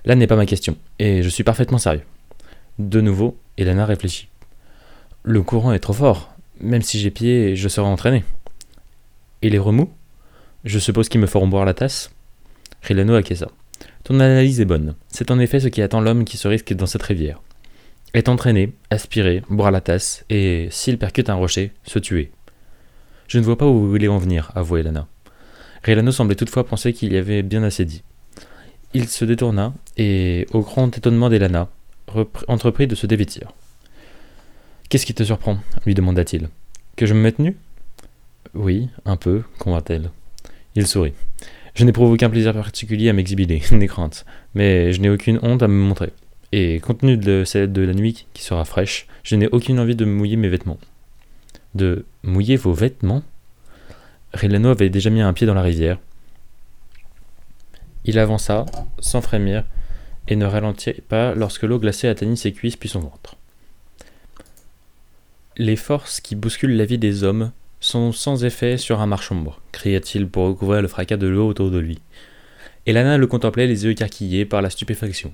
A: Là n'est pas ma question, et je suis parfaitement sérieux. De nouveau, Elana réfléchit. Le courant est trop fort. Même si j'ai pied, je serai entraîné. Et les remous? Je suppose qu'ils me feront boire la tasse? Rilano acquiesça. Ton analyse est bonne. C'est en effet ce qui attend l'homme qui se risque dans cette rivière est entraîné, aspirer, boire la tasse, et, s'il percute un rocher, se tuer. Je ne vois pas où vous voulez en venir, avouait Lana. Rilano semblait toutefois penser qu'il y avait bien assez dit. Il se détourna, et, au grand étonnement d'Elana, entreprit de se dévêtir. Qu'est-ce qui te surprend? lui demanda-t-il. Que je me mette nu Oui, un peu, convint-elle. Il sourit. Je n'éprouve aucun plaisir particulier à m'exhiber, n'aie crainte, mais je n'ai aucune honte à me montrer. Et compte tenu de, de la nuit qui sera fraîche, je n'ai aucune envie de mouiller mes vêtements. De mouiller vos vêtements? Rilano avait déjà mis un pied dans la rivière. Il avança, sans frémir, et ne ralentit pas lorsque l'eau glacée atteignit ses cuisses puis son ventre. Les forces qui bousculent la vie des hommes sont sans effet sur un marchombre, cria-t-il pour recouvrir le fracas de l'eau autour de lui. Et Lana le contemplait les yeux écarquillés par la stupéfaction.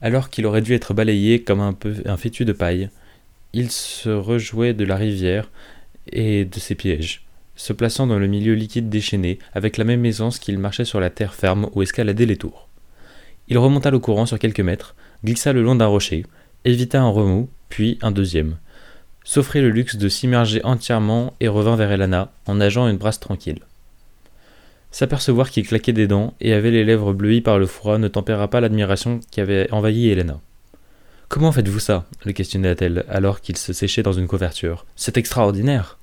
A: Alors qu'il aurait dû être balayé comme un, peu, un fétu de paille, il se rejouait de la rivière et de ses pièges, se plaçant dans le milieu liquide déchaîné, avec la même aisance qu'il marchait sur la terre ferme ou escaladait les tours. Il remonta le courant sur quelques mètres, glissa le long d'un rocher, évita un remous, puis un deuxième, s'offrit le luxe de s'immerger entièrement et revint vers Elana en nageant une brasse tranquille. S'apercevoir qu'il claquait des dents et avait les lèvres bleuies par le froid ne tempéra pas l'admiration qui avait envahi Helena. Comment faites-vous ça? le questionna-t-elle alors qu'il se séchait dans une couverture. C'est extraordinaire.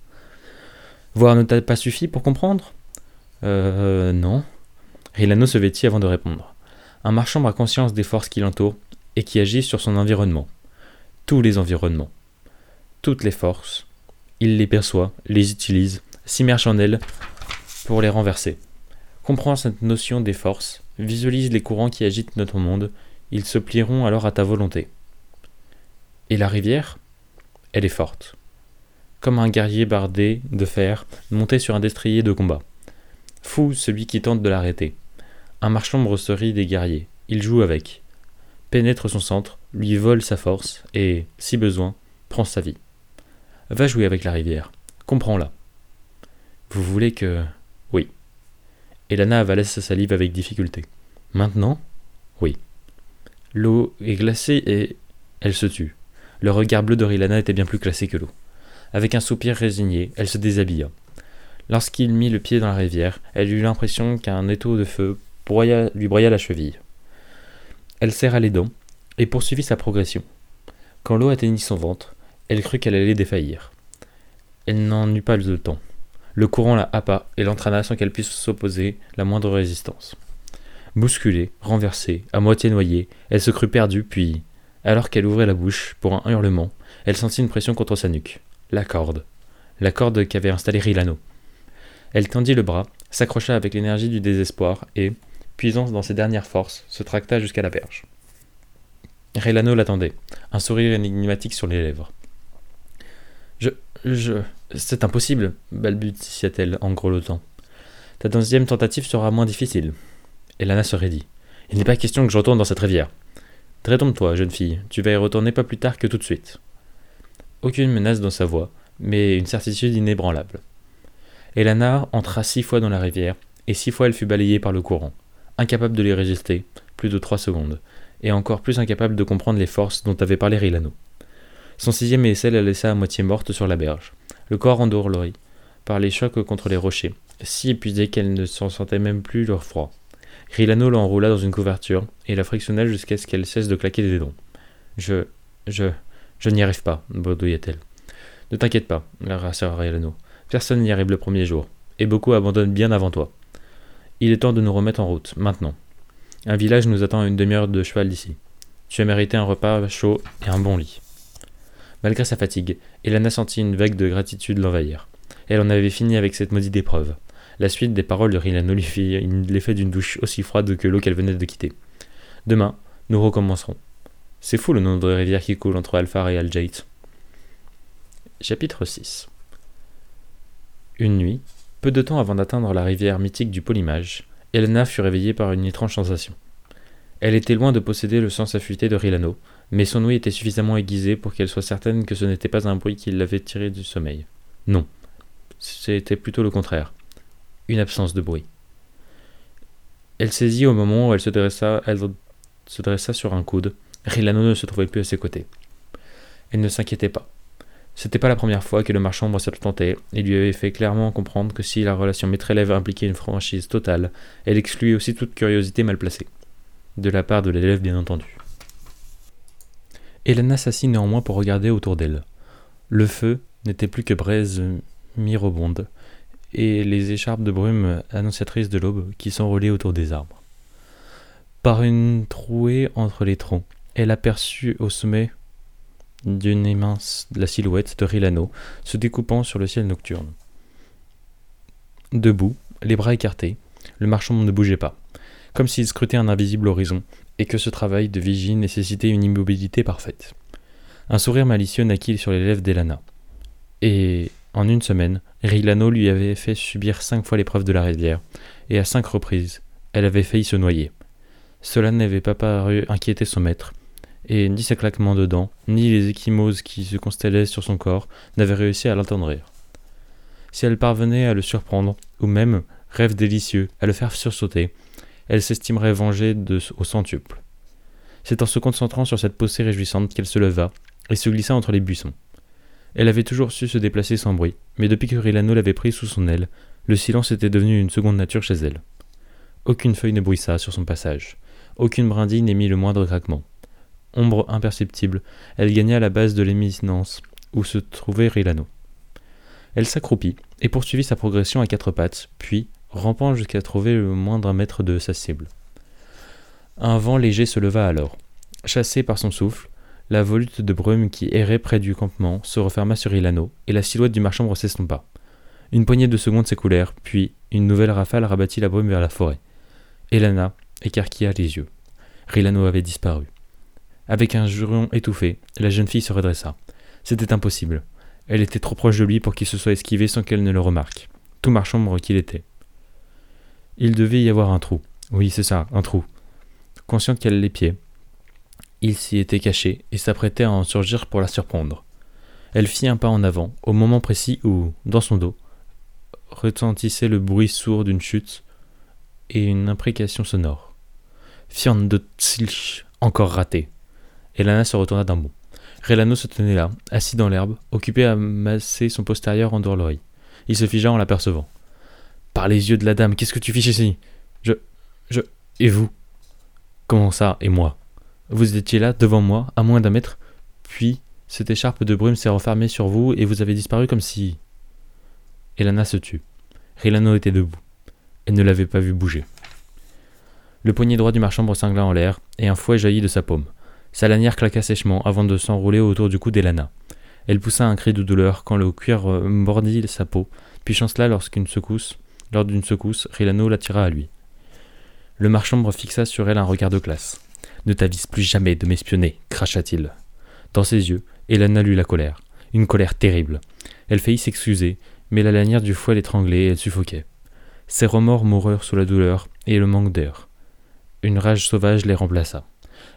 A: Voir ne t'a pas suffi pour comprendre? Euh. Non. Rilano se vêtit avant de répondre. Un marchand a conscience des forces qui l'entourent et qui agissent sur son environnement. Tous les environnements. Toutes les forces. Il les perçoit, les utilise, s'immerge en elles pour les renverser. Comprends cette notion des forces, visualise les courants qui agitent notre monde, ils se plieront alors à ta volonté. Et la rivière? Elle est forte. Comme un guerrier bardé de fer monté sur un destrier de combat. Fou celui qui tente de l'arrêter. Un marchand brosserie des guerriers. Il joue avec. Pénètre son centre, lui vole sa force et, si besoin, prend sa vie. Va jouer avec la rivière. Comprends-la. Vous voulez que. Oui. Elana avalait sa salive avec difficulté. Maintenant Oui. L'eau est glacée et. Elle se tue. Le regard bleu de Rilana était bien plus glacé que l'eau. Avec un soupir résigné, elle se déshabilla. Lorsqu'il mit le pied dans la rivière, elle eut l'impression qu'un étau de feu lui broya la cheville. Elle serra les dents et poursuivit sa progression. Quand l'eau atteignit son ventre, elle crut qu'elle allait défaillir. Elle n'en eut pas le temps. Le courant la happa et l'entraîna sans qu'elle puisse s'opposer la moindre résistance. Bousculée, renversée, à moitié noyée, elle se crut perdue, puis, alors qu'elle ouvrait la bouche pour un hurlement, elle sentit une pression contre sa nuque. La corde. La corde qu'avait installée Rilano. Elle tendit le bras, s'accrocha avec l'énergie du désespoir et, puisant dans ses dernières forces, se tracta jusqu'à la berge. Rilano l'attendait, un sourire énigmatique sur les lèvres. Je. je. C'est impossible, balbutia-t-elle en grelottant. Ta deuxième tentative sera moins difficile. Elana se raidit. Il n'est pas question que je retourne dans cette rivière. Détrompe-toi, jeune fille, tu vas y retourner pas plus tard que tout de suite. Aucune menace dans sa voix, mais une certitude inébranlable. Elana entra six fois dans la rivière, et six fois elle fut balayée par le courant, incapable de les résister, plus de trois secondes, et encore plus incapable de comprendre les forces dont avait parlé Rilano. Son sixième essai la laissa à moitié morte sur la berge, le corps endorlouré par les chocs contre les rochers, si épuisée qu'elle ne s'en sentait même plus leur froid. Rilano l'enroula dans une couverture et la frictionna jusqu'à ce qu'elle cesse de claquer des dents. Je. je. Je n'y arrive pas, bredouilla-t-elle. Ne t'inquiète pas, la rassura Rilano. Personne n'y arrive le premier jour, et beaucoup abandonnent bien avant toi. Il est temps de nous remettre en route, maintenant. Un village nous attend à une demi-heure de cheval d'ici. Tu as mérité un repas chaud et un bon lit. Malgré sa fatigue, Elana sentit une vague de gratitude l'envahir. Elle en avait fini avec cette maudite épreuve. La suite des paroles de Rilano lui fit l'effet d'une douche aussi froide que l'eau qu'elle venait de quitter. Demain, nous recommencerons. C'est fou le nom de rivière qui coule entre Alphar et Aljait. Chapitre 6 Une nuit, peu de temps avant d'atteindre la rivière mythique du Polymage, Elena fut réveillée par une étrange sensation. Elle était loin de posséder le sens affûté de Rilano, mais son ouïe était suffisamment aiguisée pour qu'elle soit certaine que ce n'était pas un bruit qui l'avait tirée du sommeil. Non, c'était plutôt le contraire une absence de bruit. Elle saisit au moment où elle se dressa, elle se dressa sur un coude. Rilano ne se trouvait plus à ses côtés. Elle ne s'inquiétait pas. C'était pas la première fois que le marchand s'abstentait et lui avait fait clairement comprendre que si la relation maître-élève impliquait une franchise totale, elle excluait aussi toute curiosité mal placée. De la part de l'élève, bien entendu. Hélène s'assit néanmoins pour regarder autour d'elle. Le feu n'était plus que braise mirobonde, et les écharpes de brume annonciatrices de l'aube qui s'enroulaient autour des arbres. Par une trouée entre les troncs, elle aperçut au sommet d'une mince la silhouette de Rilano se découpant sur le ciel nocturne. Debout, les bras écartés, le marchand ne bougeait pas, comme s'il scrutait un invisible horizon, et que ce travail de vigie nécessitait une immobilité parfaite. Un sourire malicieux naquit sur les lèvres d'Elana. Et en une semaine, Rilano lui avait fait subir cinq fois l'épreuve de la rivière, et à cinq reprises, elle avait failli se noyer. Cela n'avait pas paru inquiéter son maître, et ni ses claquements de dents, ni les échymoses qui se constellaient sur son corps n'avaient réussi à l'entendrir. Si elle parvenait à le surprendre, ou même, rêve délicieux, à le faire sursauter, elle s'estimerait vengée au centuple. C'est en se concentrant sur cette posée réjouissante qu'elle se leva et se glissa entre les buissons. Elle avait toujours su se déplacer sans bruit, mais depuis que Rilano l'avait pris sous son aile, Le silence était devenu une seconde nature chez elle. Aucune feuille ne bruissa sur son passage. Aucune brindille n'émit le moindre craquement. Ombre imperceptible, elle gagna la base de l'éminence où se trouvait Rilano? Elle s'accroupit et poursuivit sa progression à quatre pattes, puis rampant jusqu'à trouver le moindre mètre de sa cible. Un vent léger se leva alors. Chassé par son souffle, la volute de brume qui errait près du campement se referma sur Ilano, et la silhouette du marchand s'estompa. Une poignée de secondes s'écoulèrent, puis une nouvelle rafale rabattit la brume vers la forêt. Elana écarquilla les yeux. Rilano avait disparu. Avec un juron étouffé, la jeune fille se redressa. C'était impossible. Elle était trop proche de lui pour qu'il se soit esquivé sans qu'elle ne le remarque. Tout marchand qu'il était. Il devait y avoir un trou. Oui, c'est ça, un trou. Consciente qu'elle pieds, il s'y était caché et s'apprêtait à en surgir pour la surprendre. Elle fit un pas en avant, au moment précis où, dans son dos, retentissait le bruit sourd d'une chute et une imprécation sonore. Fian encore raté. Elana se retourna d'un bond. Relano se tenait là, assis dans l'herbe, occupé à masser son postérieur en dehors l'oreille. Il se figea en l'apercevant. Par les yeux de la dame, qu'est-ce que tu fiches ici? Je. Je. Et vous? Comment ça, et moi? Vous étiez là, devant moi, à moins d'un mètre, puis cette écharpe de brume s'est refermée sur vous et vous avez disparu comme si. Elana se tut. Rilano était debout. Elle ne l'avait pas vu bouger. Le poignet droit du marchand cingla en l'air, et un fouet jaillit de sa paume. Sa lanière claqua sèchement avant de s'enrouler autour du cou d'Elana. Elle poussa un cri de douleur quand le cuir euh, mordit sa peau, puis chancela lorsqu'une secousse, lors d'une secousse, Rilano l'attira à lui. Le marchand fixa sur elle un regard de classe. Ne t'avise plus jamais de m'espionner, cracha-t-il. Dans ses yeux, Elana lut la colère, une colère terrible. Elle faillit s'excuser, mais la lanière du fouet l'étranglait et elle suffoquait. Ses remords moururent sous la douleur et le manque d'air. Une rage sauvage les remplaça.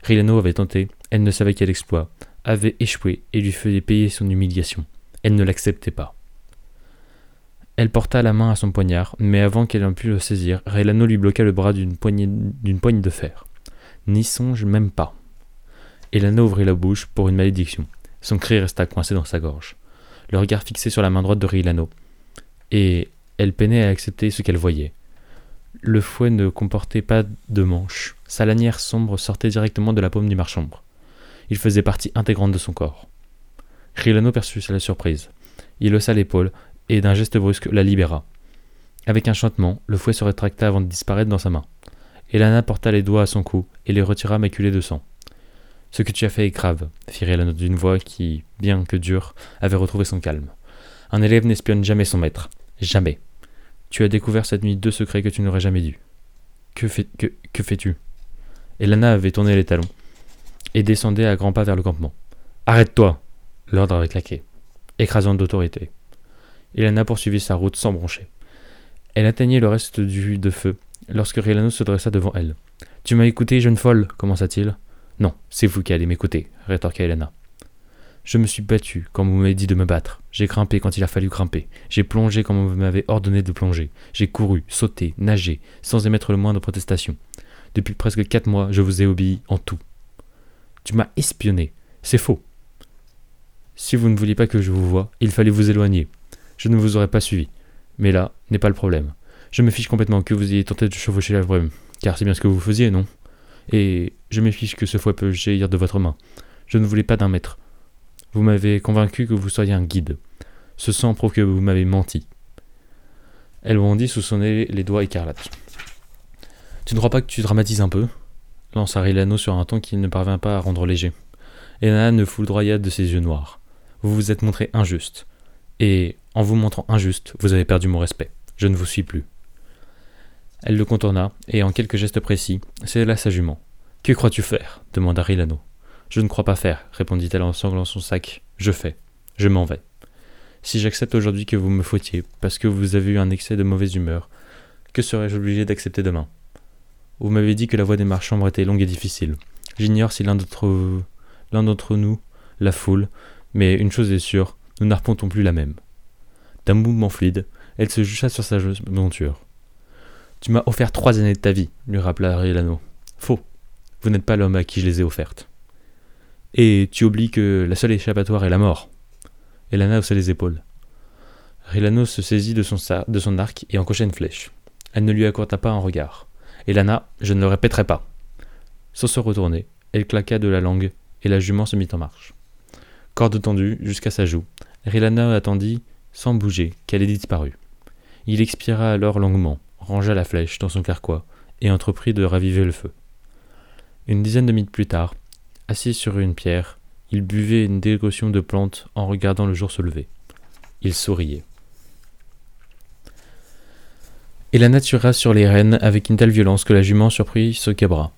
A: Rilano avait tenté, elle ne savait quel exploit, avait échoué et lui faisait payer son humiliation. Elle ne l'acceptait pas. Elle porta la main à son poignard, mais avant qu'elle en pût le saisir, Rilano lui bloqua le bras d'une d'une poigne de fer. N'y songe même pas. Elana ouvrit la bouche pour une malédiction. Son cri resta coincé dans sa gorge. Le regard fixé sur la main droite de Rilano. Et elle peinait à accepter ce qu'elle voyait. Le fouet ne comportait pas de manche. Sa lanière sombre sortait directement de la paume du marchand. Il faisait partie intégrante de son corps. Rilano perçut la surprise. Il haussa l'épaule et d'un geste brusque la libéra. Avec un chantement, le fouet se rétracta avant de disparaître dans sa main. Elana porta les doigts à son cou et les retira maculés de sang. Ce que tu as fait est grave, fit Rilano d'une voix qui, bien que dure, avait retrouvé son calme. Un élève n'espionne jamais son maître. Jamais. Tu as découvert cette nuit deux secrets que tu n'aurais jamais dû. Que, fais, que, que fais-tu? Elana avait tourné les talons et descendait à grands pas vers le campement. Arrête-toi L'ordre avait claqué, écrasant d'autorité. Elana poursuivit sa route sans broncher. Elle atteignait le reste du feu lorsque Rilano se dressa devant elle. Tu m'as écouté, jeune folle commença-t-il. Non, c'est vous qui allez m'écouter, rétorqua Elena. Je me suis battu quand vous m'avez dit de me battre. J'ai grimpé quand il a fallu grimper. J'ai plongé quand vous m'avez ordonné de plonger. J'ai couru, sauté, nagé, sans émettre le moindre protestation. Depuis presque quatre mois, je vous ai obéi en tout. Tu m'as espionné. C'est faux. Si vous ne vouliez pas que je vous voie, il fallait vous éloigner. Je ne vous aurais pas suivi. Mais là n'est pas le problème. Je me fiche complètement que vous ayez tenté de chevaucher la brume, car c'est bien ce que vous faisiez, non? Et je me fiche que ce fouet peut jaillir de votre main. Je ne voulais pas d'un maître. Vous m'avez convaincu que vous soyez un guide. Ce sang prouve que vous m'avez menti. Elle bondit sous son nez les doigts écarlates. Tu ne crois pas que tu dramatises un peu? lança Rilano sur un ton qu'il ne parvint pas à rendre léger. Elena ne foudroya de ses yeux noirs. Vous vous êtes montré injuste. Et, en vous montrant injuste, vous avez perdu mon respect. Je ne vous suis plus. Elle le contourna, et en quelques gestes précis, là sa jument. Que crois-tu faire? demanda Rilano. Je ne crois pas faire, répondit-elle en sanglant son sac. Je fais. Je m'en vais. Si j'accepte aujourd'hui que vous me fautiez, parce que vous avez eu un excès de mauvaise humeur, que serais-je obligé d'accepter demain? Vous m'avez dit que la voie des marchands était longue et difficile. J'ignore si l'un d'entre l'un d'entre nous la foule, mais une chose est sûre, nous n'arpentons plus la même. D'un mouvement fluide, elle se jucha sur sa monture. Tu m'as offert trois années de ta vie, lui rappela Rilano. Faux. Vous n'êtes pas l'homme à qui je les ai offertes. Et tu oublies que la seule échappatoire est la mort. Elana haussa les épaules. Rilano se saisit de son, arc et encocha une flèche. Elle ne lui accorda pas un regard. Elana, je ne le répéterai pas. Sans se retourner, elle claqua de la langue et la jument se mit en marche. Corde tendue jusqu'à sa joue, Rilana attendit, sans bouger, qu'elle ait disparu. Il expira alors longuement, rangea la flèche dans son carquois et entreprit de raviver le feu. Une dizaine de minutes plus tard, assis sur une pierre, il buvait une dégotion de plantes en regardant le jour se lever. Il souriait. Et la natura sur les rênes avec une telle violence que la jument surprit se cabra.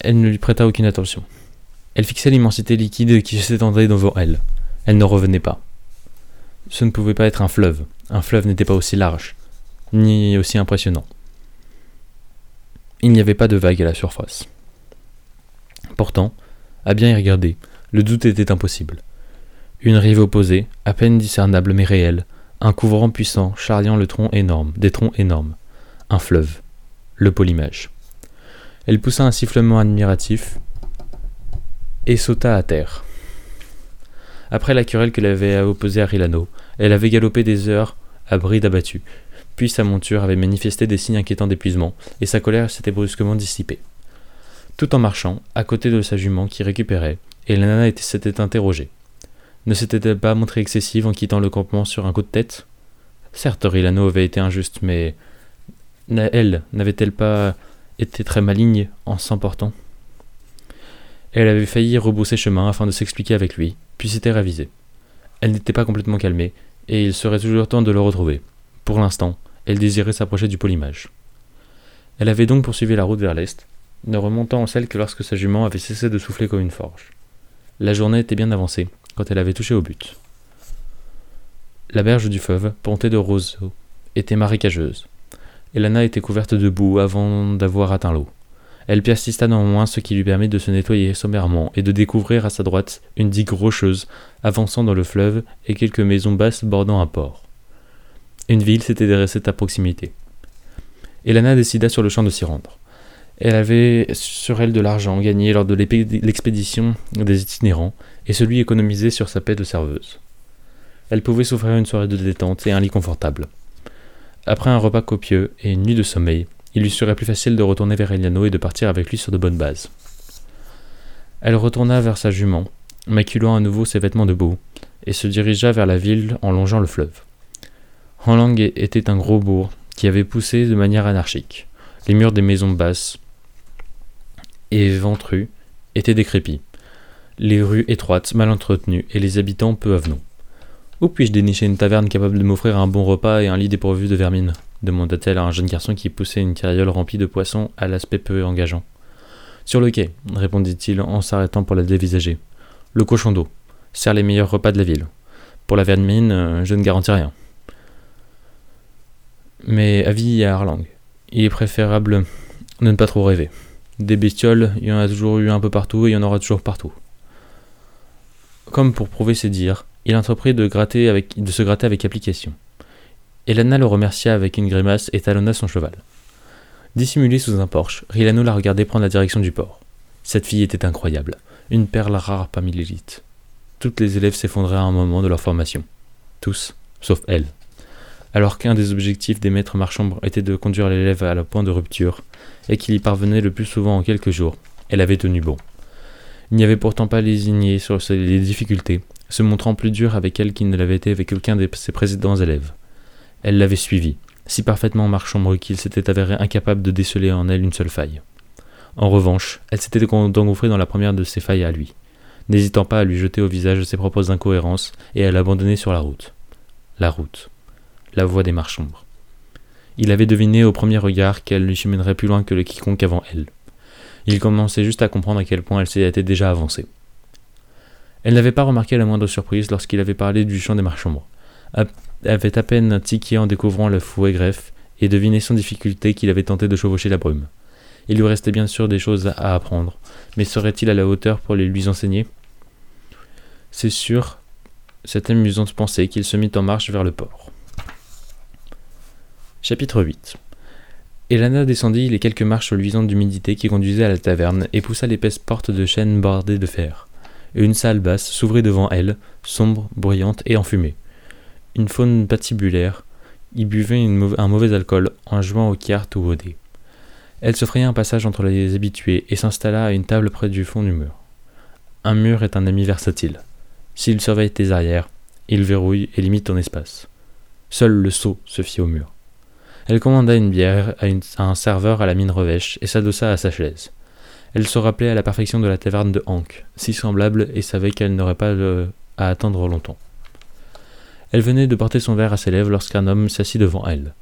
A: Elle ne lui prêta aucune attention. Elle fixait l'immensité liquide qui s'étendait devant elle. Elle ne revenait pas. Ce ne pouvait pas être un fleuve. Un fleuve n'était pas aussi large, ni aussi impressionnant. Il n'y avait pas de vagues à la surface. Pourtant, à bien y regarder, le doute était impossible. Une rive opposée, à peine discernable mais réelle, un couvrant puissant charriant le tronc énorme, des troncs énormes, un fleuve, le polymage. Elle poussa un sifflement admiratif et sauta à terre. Après la querelle qu'elle avait opposée à Rilano, elle avait galopé des heures à bride abattue. Puis sa monture avait manifesté des signes inquiétants d'épuisement, et sa colère s'était brusquement dissipée. Tout en marchant, à côté de sa jument qui récupérait, Elena s'était interrogée. Ne s'était-elle pas montrée excessive en quittant le campement sur un coup de tête? Certes, Rilano avait été injuste, mais elle n'avait-elle pas été très maligne en s'emportant? Elle avait failli rebrousser chemin afin de s'expliquer avec lui, puis s'était ravisée. Elle n'était pas complètement calmée, et il serait toujours temps de le retrouver. Pour l'instant, elle désirait s'approcher du polymage. Elle avait donc poursuivi la route vers l'est, ne remontant en selle que lorsque sa jument avait cessé de souffler comme une forge. La journée était bien avancée, quand elle avait touché au but. La berge du fleuve, pontée de roseaux, était marécageuse. Elana était couverte de boue avant d'avoir atteint l'eau. Elle persista néanmoins, ce qui lui permet de se nettoyer sommairement et de découvrir à sa droite une digue rocheuse avançant dans le fleuve et quelques maisons basses bordant un port. Une ville s'était dressée à proximité. Elana décida sur le champ de s'y rendre. Elle avait sur elle de l'argent gagné lors de l'expédition des itinérants et celui économisé sur sa paix de serveuse. Elle pouvait s'offrir une soirée de détente et un lit confortable. Après un repas copieux et une nuit de sommeil, il lui serait plus facile de retourner vers Eliano et de partir avec lui sur de bonnes bases. Elle retourna vers sa jument, maculant à nouveau ses vêtements de boue, et se dirigea vers la ville en longeant le fleuve. Hanlang était un gros bourg qui avait poussé de manière anarchique. Les murs des maisons basses et ventrues étaient décrépits, les rues étroites, mal entretenues, et les habitants peu avenants. Où puis-je dénicher une taverne capable de m'offrir un bon repas et un lit dépourvu de vermine? demanda-t-elle à un jeune garçon qui poussait une carriole remplie de poissons à l'aspect peu engageant. Sur le quai, répondit-il en s'arrêtant pour la dévisager. Le cochon d'eau sert les meilleurs repas de la ville. Pour la vermine, euh, je ne garantis rien. Mais avis à Harlang. Il est préférable de ne pas trop rêver. Des bestioles, il y en a toujours eu un peu partout et il y en aura toujours partout. Comme pour prouver ses dires, il entreprit de, se gratter avec application. Elana le remercia avec une grimace et talonna son cheval. Dissimulée sous un porche, Rilano la regardait prendre la direction du port. Cette fille était incroyable, une perle rare parmi l'élite. Toutes les élèves s'effondraient à un moment de leur formation. Tous, sauf elle. Alors qu'un des objectifs des maîtres marchands était de conduire l'élève à la point de rupture, et qu'il y parvenait le plus souvent en quelques jours, elle avait tenu bon. Il n'y avait pourtant pas lésigné sur les difficultés, se montrant plus dur avec elle qu'il ne l'avait été avec aucun de ses précédents élèves. Elle l'avait suivi, si parfaitement marchombre qu'il s'était avéré incapable de déceler en elle une seule faille. En revanche, elle s'était engouffrée dans la première de ses failles à lui, n'hésitant pas à lui jeter au visage ses propres incohérences et à l'abandonner sur la route. La route. La voie des marchombres. Il avait deviné au premier regard qu'elle lui cheminerait plus loin que le quiconque avant elle. Il commençait juste à comprendre à quel point elle s'était déjà avancée. Elle n'avait pas remarqué la moindre surprise lorsqu'il avait parlé du champ des marchombres avait à peine tiqué en découvrant le fouet greffe et deviné sans difficulté qu'il avait tenté de chevaucher la brume. Il lui restait bien sûr des choses à apprendre, mais serait-il à la hauteur pour les lui enseigner? C'est sûr, cette amusante pensée qu'il se mit en marche vers le port. Chapitre 8 Elana descendit les quelques marches luisantes d'humidité qui conduisaient à la taverne et poussa l'épaisse porte de chêne bordée de fer. Une salle basse s'ouvrit devant elle, sombre, bruyante et enfumée. une faune patibulaire, y buvait un mauvais alcool en jouant aux cartes ou au dés. Elle se fraya un passage entre les habitués et s'installa à une table près du fond du mur. Un mur est un ami versatile. S'il surveille tes arrières, il verrouille et limite ton espace. Seul le sceau se fit au mur. Elle commanda une bière à, un serveur à la mine revêche et s'adossa à sa chaise. Elle se rappelait à la perfection de la taverne de Hank, si semblable, et savait qu'elle n'aurait pas à attendre longtemps. Elle venait de porter son verre à ses lèvres lorsqu'un homme s'assit devant elle.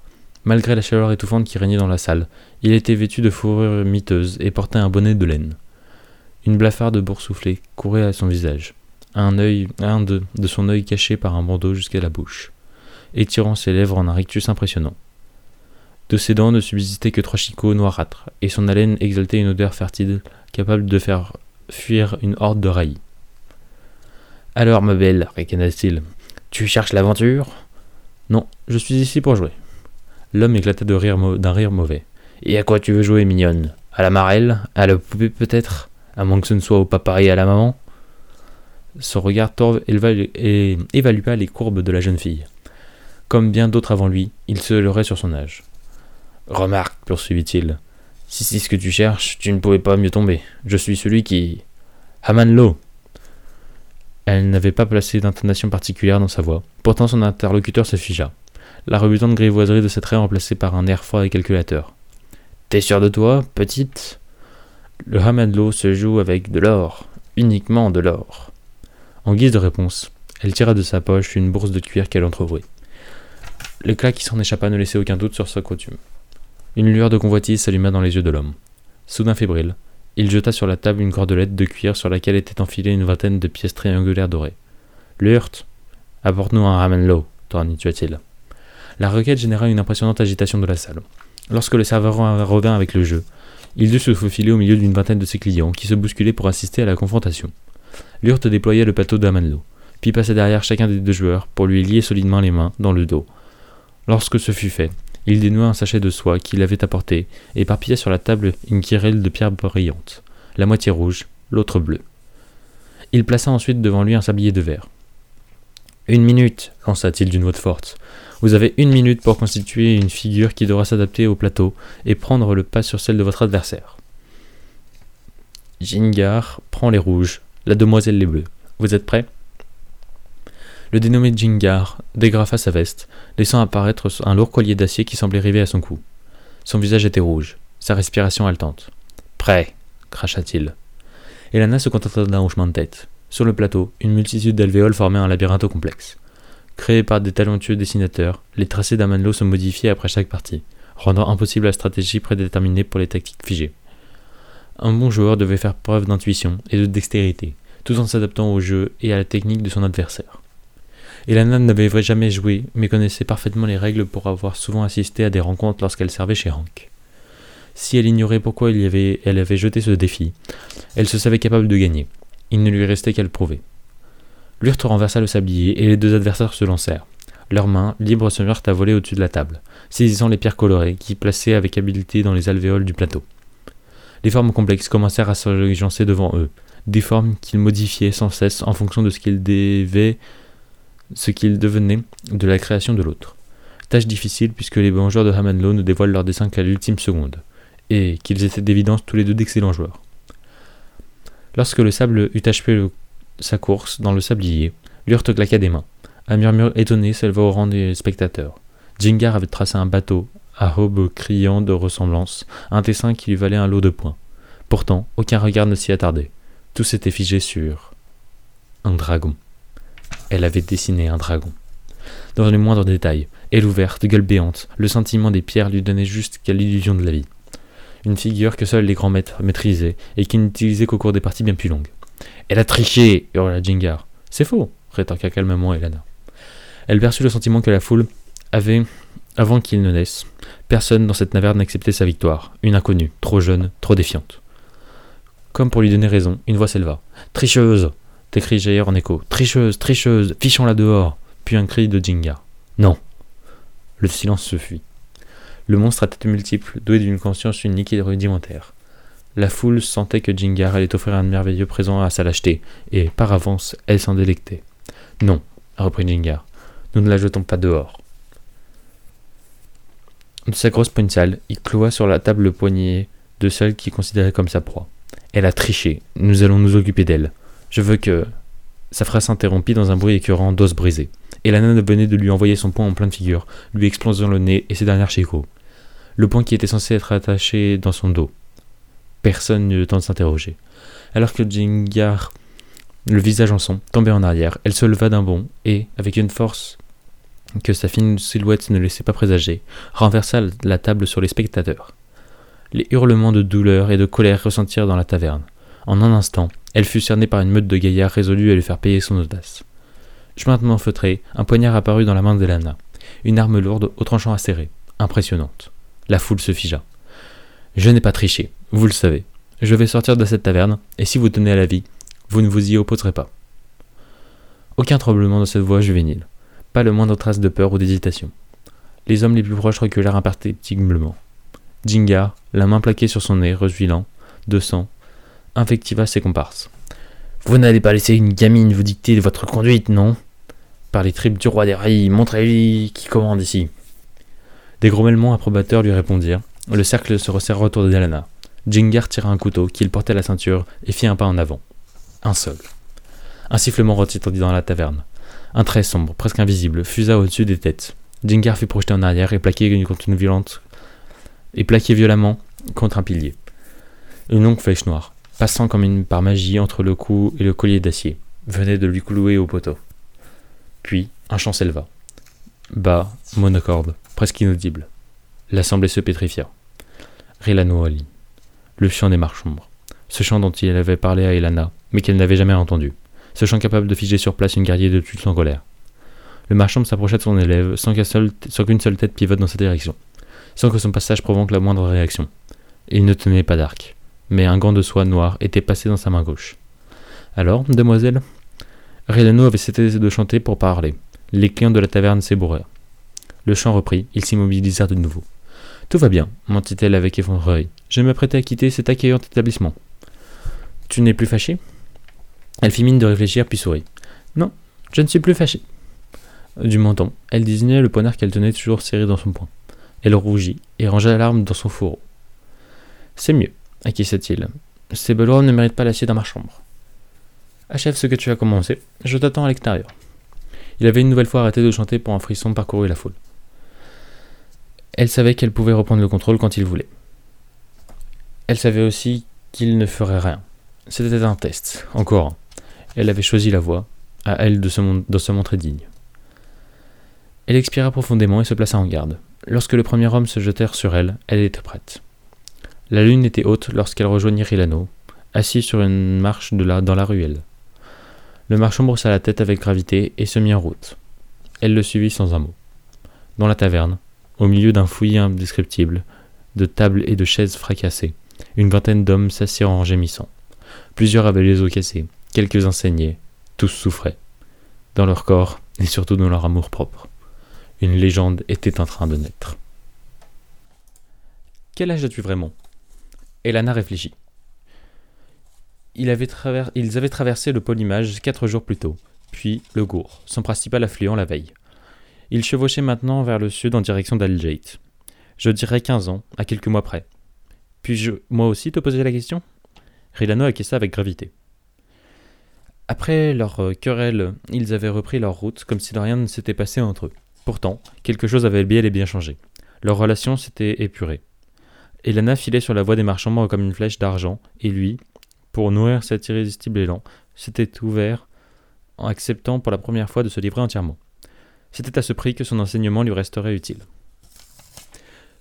A: Malgré la chaleur étouffante qui régnait dans la salle, il était vêtu de fourrure miteuse et portait un bonnet de laine. Une blafarde boursouflée courait à son visage, un, œil, de, de son œil caché par un bandeau jusqu'à la bouche, étirant ses lèvres en un rictus impressionnant. De ses dents ne subsistaient que trois chicots noirâtres, et son haleine exaltait une odeur fertile, capable de faire fuir une horde de rails. Alors, ma belle, ricana-t-il, tu cherches l'aventure? Non, je suis ici pour jouer. L'homme éclata de rire d'un rire mauvais. Et à quoi tu veux jouer, mignonne? À la marelle? À la poupée, peut-être? À moins que ce ne soit au papa et à la maman? Son regard torve évalua les courbes de la jeune fille. Comme bien d'autres avant lui, il se leurrait sur son âge. Remarque, poursuivit-il, si c'est ce que tu cherches, tu ne pouvais pas mieux tomber. Je suis celui qui. Hamanlo Elle n'avait pas placé d'intonation particulière dans sa voix. Pourtant son interlocuteur se figea. La rebutante grivoiserie de cette trait remplacée par un air froid et calculateur. T'es sûr de toi, petite? Le Hamanlo se joue avec de l'or, uniquement de l'or. En guise de réponse, elle tira de sa poche une bourse de cuir qu'elle entrevoit. L'éclat qui s'en échappa ne laissait aucun doute sur sa coutume. Une lueur de convoitise s'alluma dans les yeux de l'homme. Soudain fébrile, il jeta sur la table une cordelette de cuir sur laquelle était enfilée une vingtaine de pièces triangulaires dorées. Lurt, apporte-nous un ramenlo, tornitua-t-il. La requête généra une impressionnante agitation de la salle. Lorsque le serveur revint avec le jeu, il dut se faufiler au milieu d'une vingtaine de ses clients qui se bousculaient pour assister à la confrontation. Lurt déploya le plateau d'Amanlo, puis passa derrière chacun des deux joueurs pour lui lier solidement les mains dans le dos. Lorsque ce fut fait, il dénoua un sachet de soie qu'il avait apporté et éparpilla sur la table une querelle de pierres brillantes, la moitié rouge, l'autre bleue. Il plaça ensuite devant lui un sablier de verre. Une minute, lança-t-il d'une voix forte. Vous avez une minute pour constituer une figure qui devra s'adapter au plateau et prendre le pas sur celle de votre adversaire. Jingar prend les rouges, la demoiselle les bleus. Vous êtes prêts? Le dénommé Jingar dégrafa sa veste, laissant apparaître un lourd collier d'acier qui semblait rivé à son cou. Son visage était rouge, sa respiration haletante. Prêt cracha-t-il. Elana se contenta d'un hochement de tête. Sur le plateau, une multitude d'alvéoles formait un labyrinthe complexe. Créés par des talentueux dessinateurs, les tracés d'Amanlo se modifiaient après chaque partie, rendant impossible la stratégie prédéterminée pour les tactiques figées. Un bon joueur devait faire preuve d'intuition et de dextérité, tout en s'adaptant au jeu et à la technique de son adversaire. Elana n'avait jamais joué, mais connaissait parfaitement les règles pour avoir souvent assisté à des rencontres lorsqu'elle servait chez Hank. Si elle ignorait pourquoi il avait, elle avait jeté ce défi, elle se savait capable de gagner. Il ne lui restait qu'à le prouver. Lurt renversa le sablier et les deux adversaires se lancèrent. Leurs mains, libres, se mirent à voler au-dessus de la table, saisissant les pierres colorées qui plaçaient avec habileté dans les alvéoles du plateau. Les formes complexes commencèrent à s'agencer devant eux, des formes qu'ils modifiaient sans cesse en fonction de ce qu'ils devaient ce qu'il devenait de la création de l'autre. Tâche difficile puisque les bons de Hamanlo ne dévoilent leur dessin qu'à l'ultime seconde, et qu'ils étaient d'évidence tous les deux d'excellents joueurs. Lorsque le sable eut achevé sa course dans le sablier, Lurt claqua des mains. Un murmure étonné s'éleva au rang des spectateurs. Jingar avait tracé un bateau, à robe criant de ressemblance, un dessin qui lui valait un lot de points. Pourtant, aucun regard ne s'y attardait. Tout s'était figé sur un dragon. Elle avait dessiné un dragon. Dans les moindres détails, aile ouverte, gueule béante, le sentiment des pierres lui donnait jusqu'à l'illusion de la vie. Une figure que seuls les grands maîtres maîtrisaient et qui n'utilisait qu'au cours des parties bien plus longues. Elle a triché hurla Jingar. C'est faux, rétorqua calmement Elana. Elle perçut le sentiment que la foule avait avant qu'il ne naisse. Personne dans cette naverne n'acceptait sa victoire. Une inconnue, trop jeune, trop défiante. Comme pour lui donner raison, une voix s'éleva. Tricheuse t'écris Jair en écho. Tricheuse, tricheuse, fichons-la dehors. Puis un cri de Jingar. Non. Le silence se fuit. Le monstre à tête multiple, doué d'une conscience unique et rudimentaire. La foule sentait que Jingar allait offrir un merveilleux présent à sa lâcheté, et, par avance, elle s'en délectait. Non, reprit Jingar. Nous ne la jetons pas dehors. De sa grosse poigne sale, il cloua sur la table le poignet de celle qu'il considérait comme sa proie. Elle a triché. Nous allons nous occuper d'elle. Je veux que. Sa phrase s'interrompit dans un bruit écœurant d'os brisés. Et la nana venait de lui envoyer son poing en pleine figure, lui explosant le nez et ses dernières chicots. Le poing qui était censé être attaché dans son dos. Personne n'eut le temps de s'interroger. Alors que Jingar, le visage en son, tombait en arrière, elle se leva d'un bond et, avec une force que sa fine silhouette ne laissait pas présager, renversa la table sur les spectateurs. Les hurlements de douleur et de colère ressentirent dans la taverne. En un instant, elle fut cernée par une meute de gaillards résolus à lui faire payer son audace. maintenant feutré, un poignard apparut dans la main d'Elana. Une arme lourde au tranchant acéré. Impressionnante. La foule se figea. Je n'ai pas triché, vous le savez. Je vais sortir de cette taverne, et si vous tenez à la vie, vous ne vous y opposerez pas. Aucun tremblement dans cette voix juvénile. Pas le moindre trace de peur ou d'hésitation. Les hommes les plus proches reculèrent imperceptiblement. Jingar, la main plaquée sur son nez, rejuilant, de sang, invectiva ses comparses. Vous n'allez pas laisser une gamine vous dicter de votre conduite, non? Par les tribus du roi des rails, montrez-lui qui commande ici. Des grommellements approbateurs lui répondirent. Le cercle se resserra autour d'Elana. Jingar tira un couteau qu'il portait à la ceinture et fit un pas en avant. Un seul. Un sifflement retentit dans la taverne. Un trait sombre, presque invisible, fusa au-dessus des têtes. Jingar fut projeté en arrière et plaqué contre une violente et plaqué violemment contre un pilier. Une longue flèche noire, passant comme une par magie entre le cou et le collier d'acier, venait de lui clouer au poteau. Puis un chant s'éleva. Bas, monocorde, presque inaudible. L'assemblée se pétrifia. Rilano Ali. Le chant des marchombres. Ce chant dont il avait parlé à Elana, mais qu'elle n'avait jamais entendu. Ce chant capable de figer sur place une guerrier de toute en colère. Le marchand s'approcha de son élève sans qu'une seule, seule tête pivote dans sa direction sans que son passage provoque la moindre réaction. Il ne tenait pas d'arc, mais un gant de soie noire était passé dans sa main gauche. Alors, demoiselle Relano avait cessé de chanter pour parler. Les clients de la taverne s'ébourèrent. Le chant reprit, ils s'immobilisèrent de nouveau. Tout va bien, mentit-elle avec effronterie. Je m'apprêtais à quitter cet accueillant établissement. Tu n'es plus fâché Elle fit mine de réfléchir puis sourit. Non, je ne suis plus fâché. Du menton, elle désignait le poignard qu'elle tenait toujours serré dans son poing. Elle rougit et rangea l'arme dans son fourreau. C'est mieux, acquiesça-t-il. Ces belots ne méritent pas l'acier dans ma chambre. Achève ce que tu as commencé, je t'attends à l'extérieur. Il avait une nouvelle fois arrêté de chanter pour un frisson parcouru la foule. Elle savait qu'elle pouvait reprendre le contrôle quand il voulait. Elle savait aussi qu'il ne ferait rien. C'était un test, encore un. Elle avait choisi la voie, à elle de se, de se montrer digne. Elle expira profondément et se plaça en garde. Lorsque le premier homme se jetèrent sur elle, elle était prête. La lune était haute lorsqu'elle rejoignit Rilano, assis sur une marche de la, dans la ruelle. Le marchand brossa la tête avec gravité et se mit en route. Elle le suivit sans un mot. Dans la taverne, au milieu d'un fouillis indescriptible, de tables et de chaises fracassées, une vingtaine d'hommes s'assirent en gémissant. Plusieurs avaient les os cassés, quelques-uns tous souffraient, dans leur corps et surtout dans leur amour propre. Une légende était en train de naître. Quel âge as-tu vraiment? Elana réfléchit. Ils avaient, traversé le Polymage quatre jours plus tôt, puis le Gour, son principal affluent la veille. Ils chevauchaient maintenant vers le sud en direction d'Aljait. Je dirais quinze ans, à quelques mois près. Puis-je, moi aussi, te poser la question? Rilano acquiesça avec gravité. Après leur euh, querelle, ils avaient repris leur route comme si rien ne s'était passé entre eux. Pourtant, quelque chose avait bien et bien changé. Leur relation s'était épurée. Elana filait sur la voie des marchands comme une flèche d'argent, et lui, pour nourrir cet irrésistible élan, s'était ouvert en acceptant pour la première fois de se livrer entièrement. C'était à ce prix que son enseignement lui resterait utile.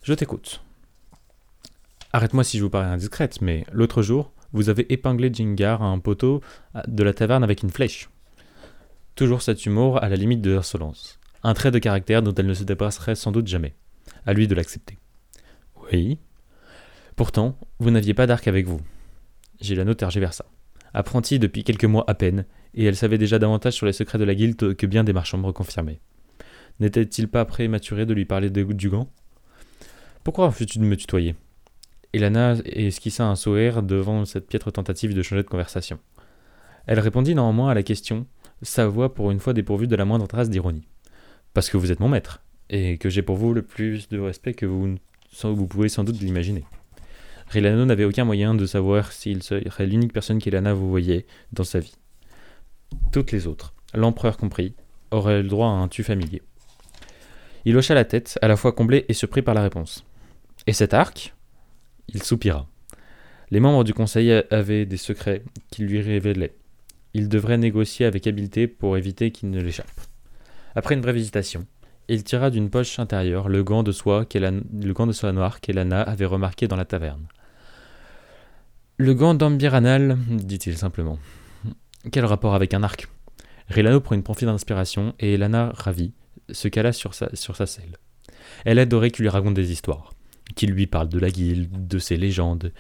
A: Je t'écoute. Arrête-moi si je vous parais indiscrète, mais l'autre jour, vous avez épinglé Jingar à un poteau de la taverne avec une flèche. Toujours cet humour à la limite de l'insolence. Un trait de caractère dont elle ne se dépasserait sans doute jamais. À lui de l'accepter. Oui. Pourtant, vous n'aviez pas d'arc avec vous. J'ai la note ça. Apprentie depuis quelques mois à peine, et elle savait déjà davantage sur les secrets de la guilde que bien des marchands me confirmaient. N'était-il pas prématuré de lui parler de, du gant? Pourquoi fus-tu de me tutoyer? Elana esquissa un sourire devant cette piètre tentative de changer de conversation. Elle répondit néanmoins à la question, sa voix pour une fois dépourvue de la moindre trace d'ironie. Parce que vous êtes mon maître, et que j'ai pour vous le plus de respect que vous, vous pouvez sans doute l'imaginer. Rilano n'avait aucun moyen de savoir s'il serait l'unique personne qu'Elana vous voyait dans sa vie. Toutes les autres, l'empereur compris, auraient le droit à un tu familier. Il hocha la tête, à la fois comblé et surpris par la réponse. Et cet arc? Il soupira. Les membres du conseil avaient des secrets qu'il lui révélait. Il devrait négocier avec habileté pour éviter qu'il ne l'échappe. Après une brève hésitation, il tira d'une poche intérieure le gant de soie, le gant de soie noire qu'Elana avait remarqué dans la taverne. Le gant d'ambiranal, dit-il simplement. Quel rapport avec un arc? Rilano prend une profite d'inspiration et Elana, ravie, se cala sur sa, selle. Elle adorait qu'il lui raconte des histoires, qu'il lui parle de la guilde, de ses légendes,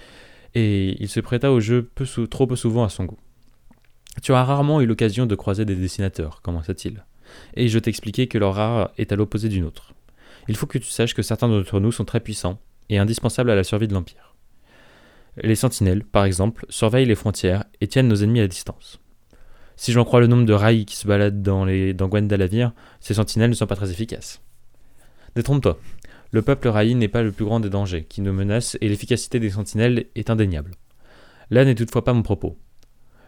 A: et il se prêta au jeu peu trop peu souvent à son goût. Tu as rarement eu l'occasion de croiser des dessinateurs, commença-t-il, et je t'expliquais que leur art est à l'opposé d'une autre. Il faut que tu saches que certains d'entre nous sont très puissants et indispensables à la survie de l'Empire. Les sentinelles, par exemple, surveillent les frontières et tiennent nos ennemis à distance. Si j'en crois le nombre de rails qui se baladent dans, les, dans ces sentinelles ne sont pas très efficaces. Détrompe-toi, le peuple raï n'est pas le plus grand des dangers qui nous menacent et l'efficacité des sentinelles est indéniable. Là n'est toutefois pas mon propos.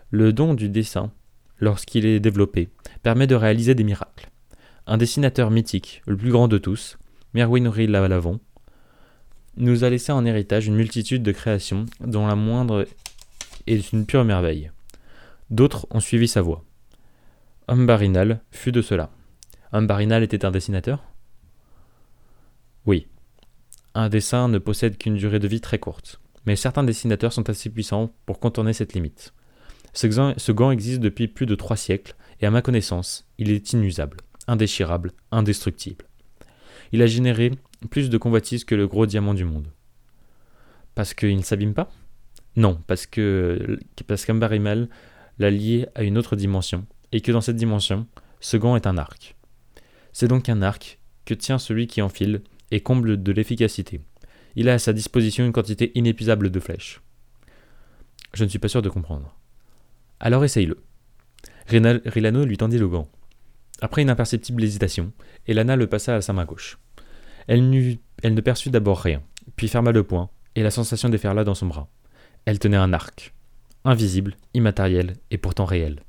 A: Le don du dessin, lorsqu'il est développé, permet de réaliser des miracles. Un dessinateur mythique, le plus grand de tous, Merwin nous a laissé en héritage une multitude de créations dont la moindre est une pure merveille. D'autres ont suivi sa voie. Umbarinal fut de cela. Umbarinal était un dessinateur? Oui. Un dessin ne possède qu'une durée de vie très courte, mais certains dessinateurs sont assez puissants pour contourner cette limite. Ce gant, existe depuis plus de trois siècles, et à ma connaissance, il est inusable, indéchirable, indestructible. Il a généré plus de convoitises que le gros diamant du monde. Parce qu'il ne s'abîme pas? Non, parce que parce qu'Ambarimal l'a lié à une autre dimension, et que dans cette dimension, ce gant est un arc. C'est donc un arc que tient celui qui enfile et comble de l'efficacité. Il a à sa disposition une quantité inépuisable de flèches. Je ne suis pas sûr de comprendre. Alors essaye-le. Rilano lui tendit le gant. Après une imperceptible hésitation, Elana le passa à sa main gauche. Elle, ne perçut d'abord rien, puis ferma le poing, et la sensation déferla dans son bras. Elle tenait un arc, invisible, immatériel et pourtant réel.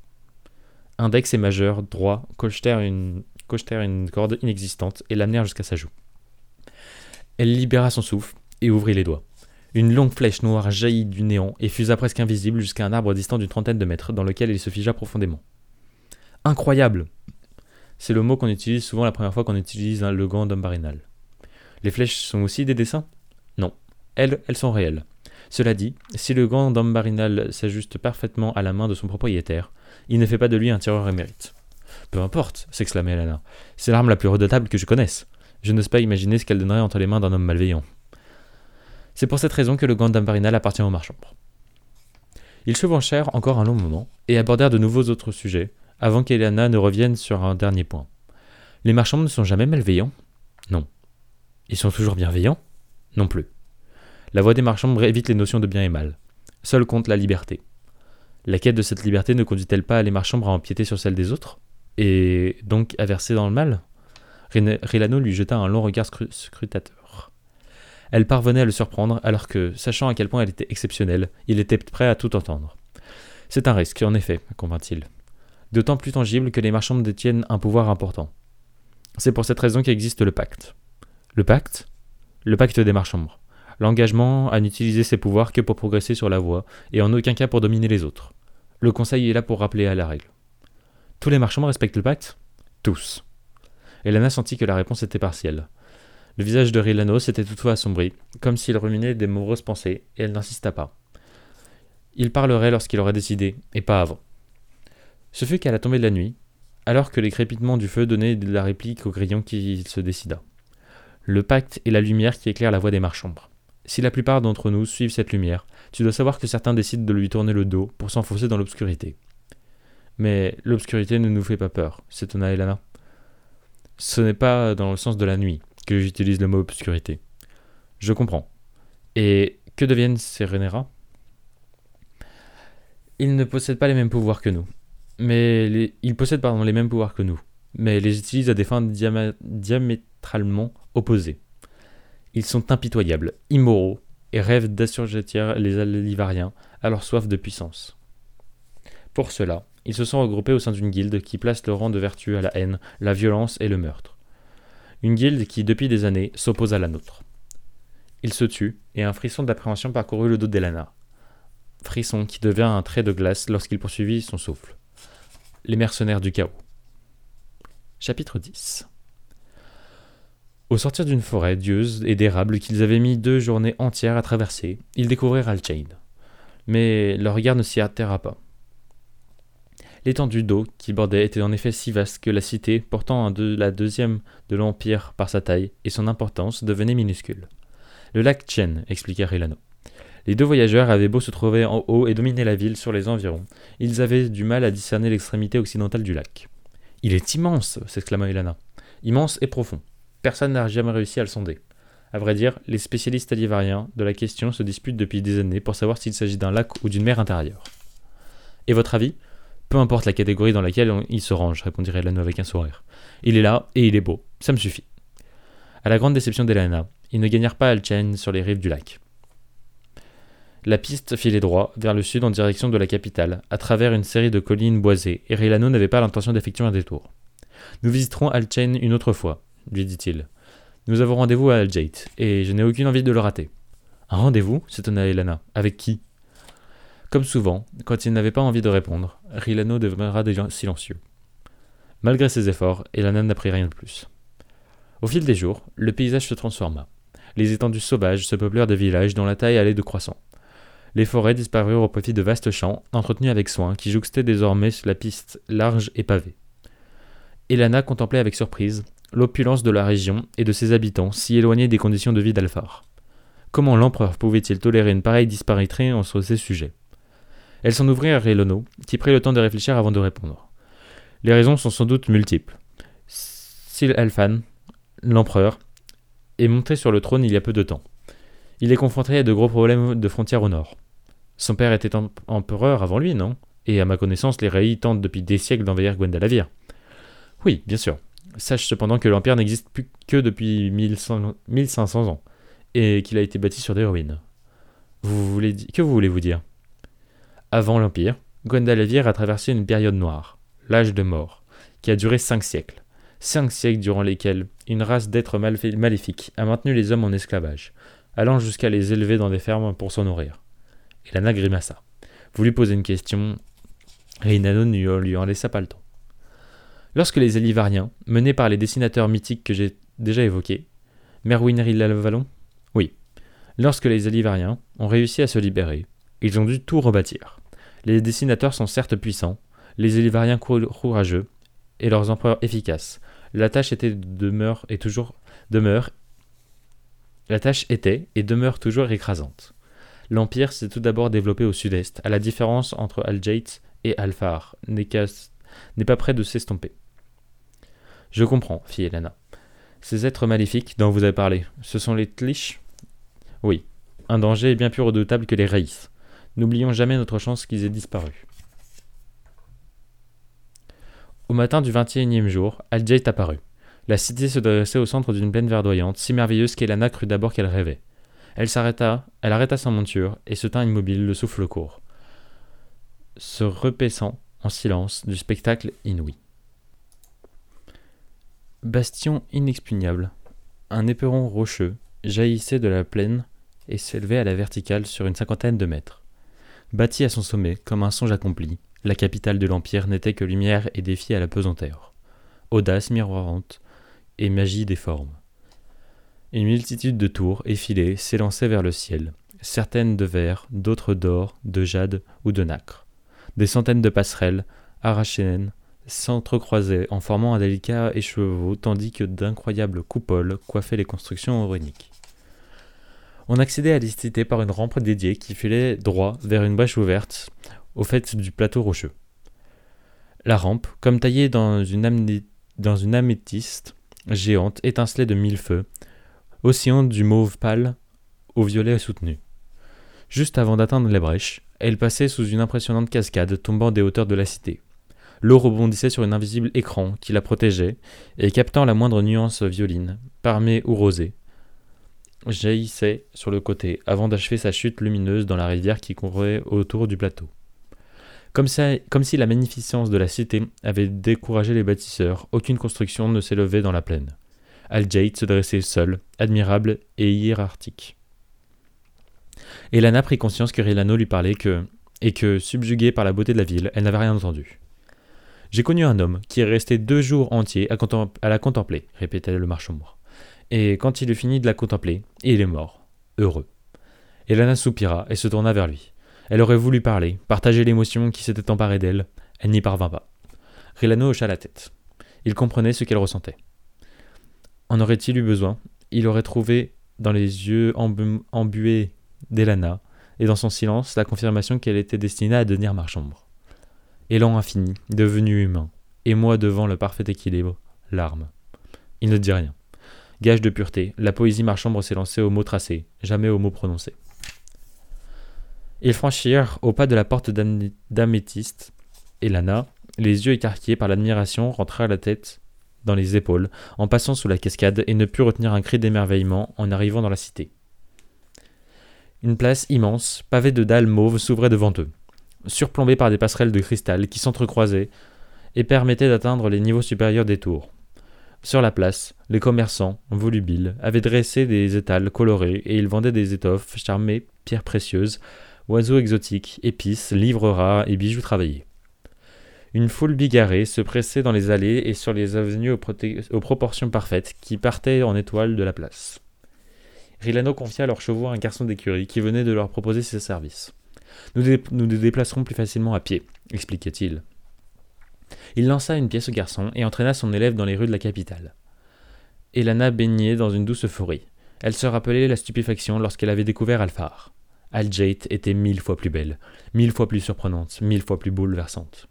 A: Index et majeur, droit, cochetèrent une, corde inexistante et l'amenèrent jusqu'à sa joue. Elle libéra son souffle et ouvrit les doigts. Une longue flèche noire jaillit du néant et fusa presque invisible jusqu'à un arbre distant d'une trentaine de mètres dans lequel il se figea profondément. Incroyable C'est le mot qu'on utilise souvent la première fois qu'on utilise le gant d'Umbarinal. Les flèches sont aussi des dessins? Non, elles, elles sont réelles. Cela dit, si le gant d'Ambarinal s'ajuste parfaitement à la main de son propriétaire, il ne fait pas de lui un tireur émérite. Peu importe, s'exclamait Elana. C'est l'arme la plus redoutable que je connaisse. Je n'ose pas imaginer ce qu'elle donnerait entre les mains d'un homme malveillant. C'est pour cette raison que le gant d'Ambarinal appartient au marchand. Ils chevauchèrent encore un long moment et abordèrent de nouveaux autres sujets, avant qu'Elana ne revienne sur un dernier point. Les marchands ne sont jamais malveillants? Non. Ils sont toujours bienveillants Non plus. La voie des marchands évite les notions de bien et mal. Seul compte la liberté. La quête de cette liberté ne conduit-elle pas les marchands à empiéter sur celle des autres? Et donc à verser dans le mal? Rilano lui jeta un long regard scrutateur. Elle parvenait à le surprendre alors que, sachant à quel point elle était exceptionnelle, il était prêt à tout entendre. C'est un risque, en effet, convint-il. D'autant plus tangible que les marchands détiennent un pouvoir important. C'est pour cette raison qu'existe le pacte. Le pacte? Le pacte des marchands. L'engagement à n'utiliser ses pouvoirs que pour progresser sur la voie, et en aucun cas pour dominer les autres. Le conseil est là pour rappeler à la règle. Tous les marchands respectent le pacte? Tous. Elana sentit que la réponse était partielle. Le visage de Rilano s'était toutefois assombri, comme s'il ruminait des moroses pensées, et elle n'insista pas. Il parlerait lorsqu'il aurait décidé, et pas avant. Ce fut qu'à la tombée de la nuit, alors que les crépitements du feu donnaient de la réplique au grillon qu'il se décida. Le pacte est la lumière qui éclaire la voie des marchands. Si la plupart d'entre nous suivent cette lumière, tu dois savoir que certains décident de lui tourner le dos pour s'enfoncer dans l'obscurité. Mais l'obscurité ne nous fait pas peur, s'étonna Elana. Ce n'est pas dans le sens de la nuit que j'utilise le mot obscurité. Je comprends. Et que deviennent ces Renera? Ils ne possèdent pas les mêmes pouvoirs que nous. Mais ils possèdent pardon, les mêmes pouvoirs que nous. mais les utilisent à des fins diamétralement opposées. Ils sont impitoyables, immoraux, et rêvent d'assujettir les Alivariens à leur soif de puissance. Pour cela, ils se sont regroupés au sein d'une guilde qui place le rang de vertu à la haine, la violence et le meurtre. Une guilde qui, depuis des années, s'oppose à la nôtre. Il se tue, et un frisson d'appréhension parcourut le dos d'Elana. Frisson qui devient un trait de glace lorsqu'il poursuivit son souffle. Les mercenaires du chaos. Chapitre 10 Au sortir d'une forêt dieuse et d'érable qu'ils avaient mis deux journées entières à traverser, ils découvrirent Alchain. Mais leur regard ne s'y atterra pas. L'étendue d'eau qui bordait était en effet si vaste que la cité, portant de la deuxième de l'Empire par sa taille et son importance, devenait minuscule. Le lac Chen, expliqua Rilano. Les deux voyageurs avaient beau se trouver en haut et dominer la ville sur les environs, ils avaient du mal à discerner l'extrémité occidentale du lac. Il est immense s'exclama Elana. Immense et profond. Personne n'a jamais réussi à le sonder. À vrai dire, les spécialistes alivariens de la question se disputent depuis des années pour savoir s'il s'agit d'un lac ou d'une mer intérieure. Et votre avis? Peu importe la catégorie dans laquelle il se range, répondit Elana avec un sourire. Il est là et il est beau, ça me suffit. À la grande déception d'Elana, ils ne gagnèrent pas Alchen sur les rives du lac. La piste filait droit vers le sud en direction de la capitale, à travers une série de collines boisées, et Rilano n'avait pas l'intention d'effectuer un détour. Nous visiterons Alchain une autre fois, lui dit-il. Nous avons rendez-vous à Aljate, et je n'ai aucune envie de le rater. Un rendez-vous s'étonna Elana. Avec qui? Comme souvent, quand il n'avait pas envie de répondre, Rilano demeura silencieux. Malgré ses efforts, Elana n'apprit rien de plus. Au fil des jours, le paysage se transforma. Les étendues sauvages se peuplèrent de villages dont la taille allait de croissant. Les forêts disparurent au profit de vastes champs, entretenus avec soin, qui jouxtaient désormais la piste large et pavée. Elana contemplait avec surprise l'opulence de la région et de ses habitants, si éloignés des conditions de vie d'Alphar. Comment l'empereur pouvait-il tolérer une pareille disparition entre ces sujets? Elle s'en ouvrit à Relono, qui prit le temps de réfléchir avant de répondre. Les raisons sont sans doute multiples. Sil Alphan, l'empereur, est monté sur le trône il y a peu de temps. Il est confronté à de gros problèmes de frontières au nord. Son père était empereur avant lui, non? Et à ma connaissance, les Rei tentent depuis des siècles d'envahir Gwendalavir. Oui, bien sûr. Sache cependant que l'Empire n'existe plus que depuis 1500 ans, et qu'il a été bâti sur des ruines. Vous voulez que vous voulez-vous dire? Avant l'Empire, Gwendalavir a traversé une période noire, l'âge de mort, qui a duré cinq siècles. Cinq siècles durant lesquels une race d'êtres maléfiques a maintenu les hommes en esclavage, allant jusqu'à les élever dans des fermes pour s'en nourrir. Et Lana grimaça. Voulut poser une question, Reinado ne lui en laissa pas le temps. Lorsque les Elivariens, menés par les dessinateurs mythiques que j'ai déjà évoqués, Merwin Lavalon Oui. Lorsque les Elivariens ont réussi à se libérer, ils ont dû tout rebâtir. Les dessinateurs sont certes puissants, les Elivariens courageux, et leurs empereurs efficaces. La tâche était demeure et toujours demeure. La tâche était et demeure toujours écrasante. L'Empire s'est tout d'abord développé au sud-est, à la différence entre Aljait et Alfar n'est pas près de s'estomper. Je comprends, fit Elena. Ces êtres maléfiques dont vous avez parlé, ce sont les Tlich Oui, un danger est bien plus redoutable que les Raïs. N'oublions jamais notre chance qu'ils aient disparu. Au matin du vingt et unième jour, Aljait apparut. La cité se dressait au centre d'une plaine verdoyante, si merveilleuse qu'Elana crut d'abord qu'elle rêvait. Elle s'arrêta, elle arrêta sa monture et se tint immobile, le souffle court, se repaissant en silence du spectacle inouï. Bastion inexpugnable. Un éperon rocheux jaillissait de la plaine et s'élevait à la verticale sur une cinquantaine de mètres. Bâti à son sommet comme un songe accompli, la capitale de l'Empire n'était que lumière et défi à la pesanteur, audace miroirante et magie des formes. Une multitude de tours effilées s'élançaient vers le ciel, certaines de verre, d'autres d'or, de jade ou de nacre. Des centaines de passerelles, s'entrecroisaient en formant un délicat écheveau, tandis que d'incroyables coupoles coiffaient les constructions oroniques. On accédait à la cité par une rampe dédiée qui filait droit vers une brèche ouverte au fait du plateau rocheux. La rampe, comme taillée dans une, dans une améthyste géante, étincelait de mille feux, oscillant du mauve pâle au violet soutenu. Juste avant d'atteindre les brèches, elle passait sous une impressionnante cascade tombant des hauteurs de la cité. L'eau rebondissait sur un invisible écran qui la protégeait, et captant la moindre nuance violine, parmée ou rosée, jaillissait sur le côté avant d'achever sa chute lumineuse dans la rivière qui courait autour du plateau. Comme, si la magnificence de la cité avait découragé les bâtisseurs, aucune construction ne s'élevait dans la plaine. Al-Jade se dressait seul, admirable et hiérarchique. Elana prit conscience que Rilano lui parlait que, et que, subjuguée par la beauté de la ville, elle n'avait rien entendu. J'ai connu un homme qui est resté deux jours entiers à, la contempler, répétait le marchombre. Et quand il eut fini de la contempler, il est mort, heureux. Elana soupira et se tourna vers lui. Elle aurait voulu parler, partager l'émotion qui s'était emparée d'elle. Elle, n'y parvint pas. Rilano hocha la tête. Il comprenait ce qu'elle ressentait. En aurait-il eu besoin? Il aurait trouvé dans les yeux embués d'Elana et dans son silence la confirmation qu'elle était destinée à devenir marchombre élan infini, devenu humain, et moi devant le parfait équilibre, larmes. Il ne dit rien. Gage de pureté, la poésie marchambre s'est lancée aux mots tracés, jamais aux mots prononcés. Ils franchirent au pas de la porte d'améthyste, et Lana, les yeux écarquillés par l'admiration, rentra la tête dans les épaules, en passant sous la cascade, et ne put retenir un cri d'émerveillement en arrivant dans la cité. Une place immense, pavée de dalles mauves, s'ouvrait devant eux surplombés par des passerelles de cristal qui s'entrecroisaient et permettaient d'atteindre les niveaux supérieurs des tours. Sur la place, les commerçants, volubiles, avaient dressé des étals colorés et ils vendaient des étoffes charmées, pierres précieuses, oiseaux exotiques, épices, livres rares et bijoux travaillés. Une foule bigarrée se pressait dans les allées et sur les avenues aux, aux proportions parfaites qui partaient en étoiles de la place. Rilano confia leurs chevaux à un garçon d'écurie qui venait de leur proposer ses services. Nous, nous déplacerons plus facilement à pied, expliquait-il. Il lança une pièce au garçon et entraîna son élève dans les rues de la capitale. Elana baignait dans une douce euphorie. Elle se rappelait la stupéfaction lorsqu'elle avait découvert Alphar. Al-Jait était mille fois plus belle, mille fois plus surprenante, mille fois plus bouleversante.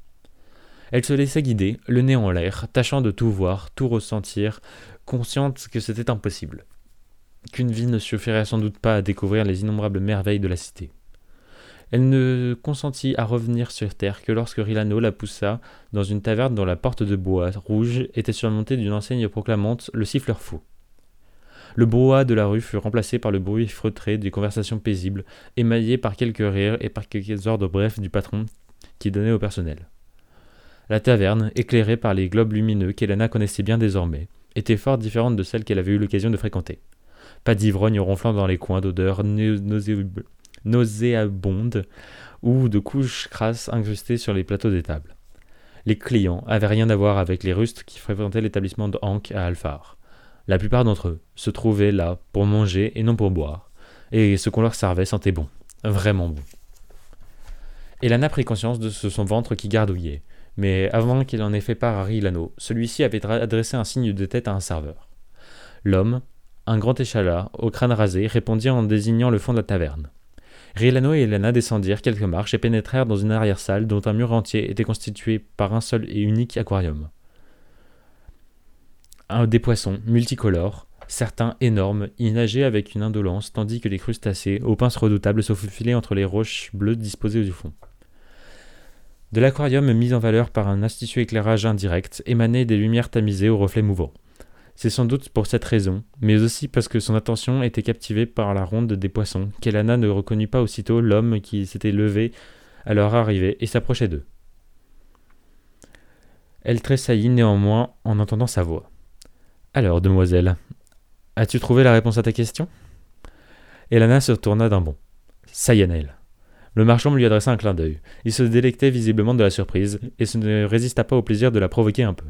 A: Elle se laissait guider, le nez en l'air, tâchant de tout voir, tout ressentir, consciente que c'était impossible. Qu'une vie ne suffirait sans doute pas à découvrir les innombrables merveilles de la cité. Elle ne consentit à revenir sur terre que lorsque Rilano la poussa dans une taverne dont la porte de bois rouge était surmontée d'une enseigne proclamante le siffleur fou. Le brouhaha de la rue fut remplacé par le bruit feutré des conversations paisibles, émaillées par quelques rires et par quelques ordres brefs du patron qui donnait au personnel. La taverne, éclairée par les globes lumineux qu'Elena connaissait bien désormais, était fort différente de celle qu'elle avait eu l'occasion de fréquenter. Pas d'ivrogne ronflant dans les coins d'odeurs nauséabondes nauséabondes ou de couches crasses incrustées sur les plateaux des tables. Les clients avaient rien à voir avec les rustres qui fréquentaient l'établissement de Hank à Alphar. La plupart d'entre eux se trouvaient là pour manger et non pour boire, et ce qu'on leur servait sentait bon, vraiment bon. Elana prit conscience de son ventre qui gardouillait, mais avant qu'il en ait fait part à Rilano, celui-ci avait adressé un signe de tête à un serveur. L'homme, un grand échalas, au crâne rasé, répondit en désignant le fond de la taverne. Rilano et Elena descendirent quelques marches et pénétrèrent dans une arrière-salle dont un mur entier était constitué par un seul et unique aquarium. Des poissons multicolores, certains énormes, y nageaient avec une indolence, tandis que les crustacés, aux pinces redoutables, se faufilaient entre les roches bleues disposées du fond. De l'aquarium mis en valeur par un astucieux éclairage indirect émanaient des lumières tamisées aux reflets mouvants. C'est sans doute pour cette raison, mais aussi parce que son attention était captivée par la ronde des poissons, qu'Elana ne reconnut pas aussitôt l'homme qui s'était levé à leur arrivée et s'approchait d'eux. Elle tressaillit néanmoins en entendant sa voix. Alors, demoiselle, as-tu trouvé la réponse à ta question? Elana se tourna d'un bond. Sayanel. Le marchand lui adressa un clin d'œil. Il se délectait visiblement de la surprise et se ne résista pas au plaisir de la provoquer un peu.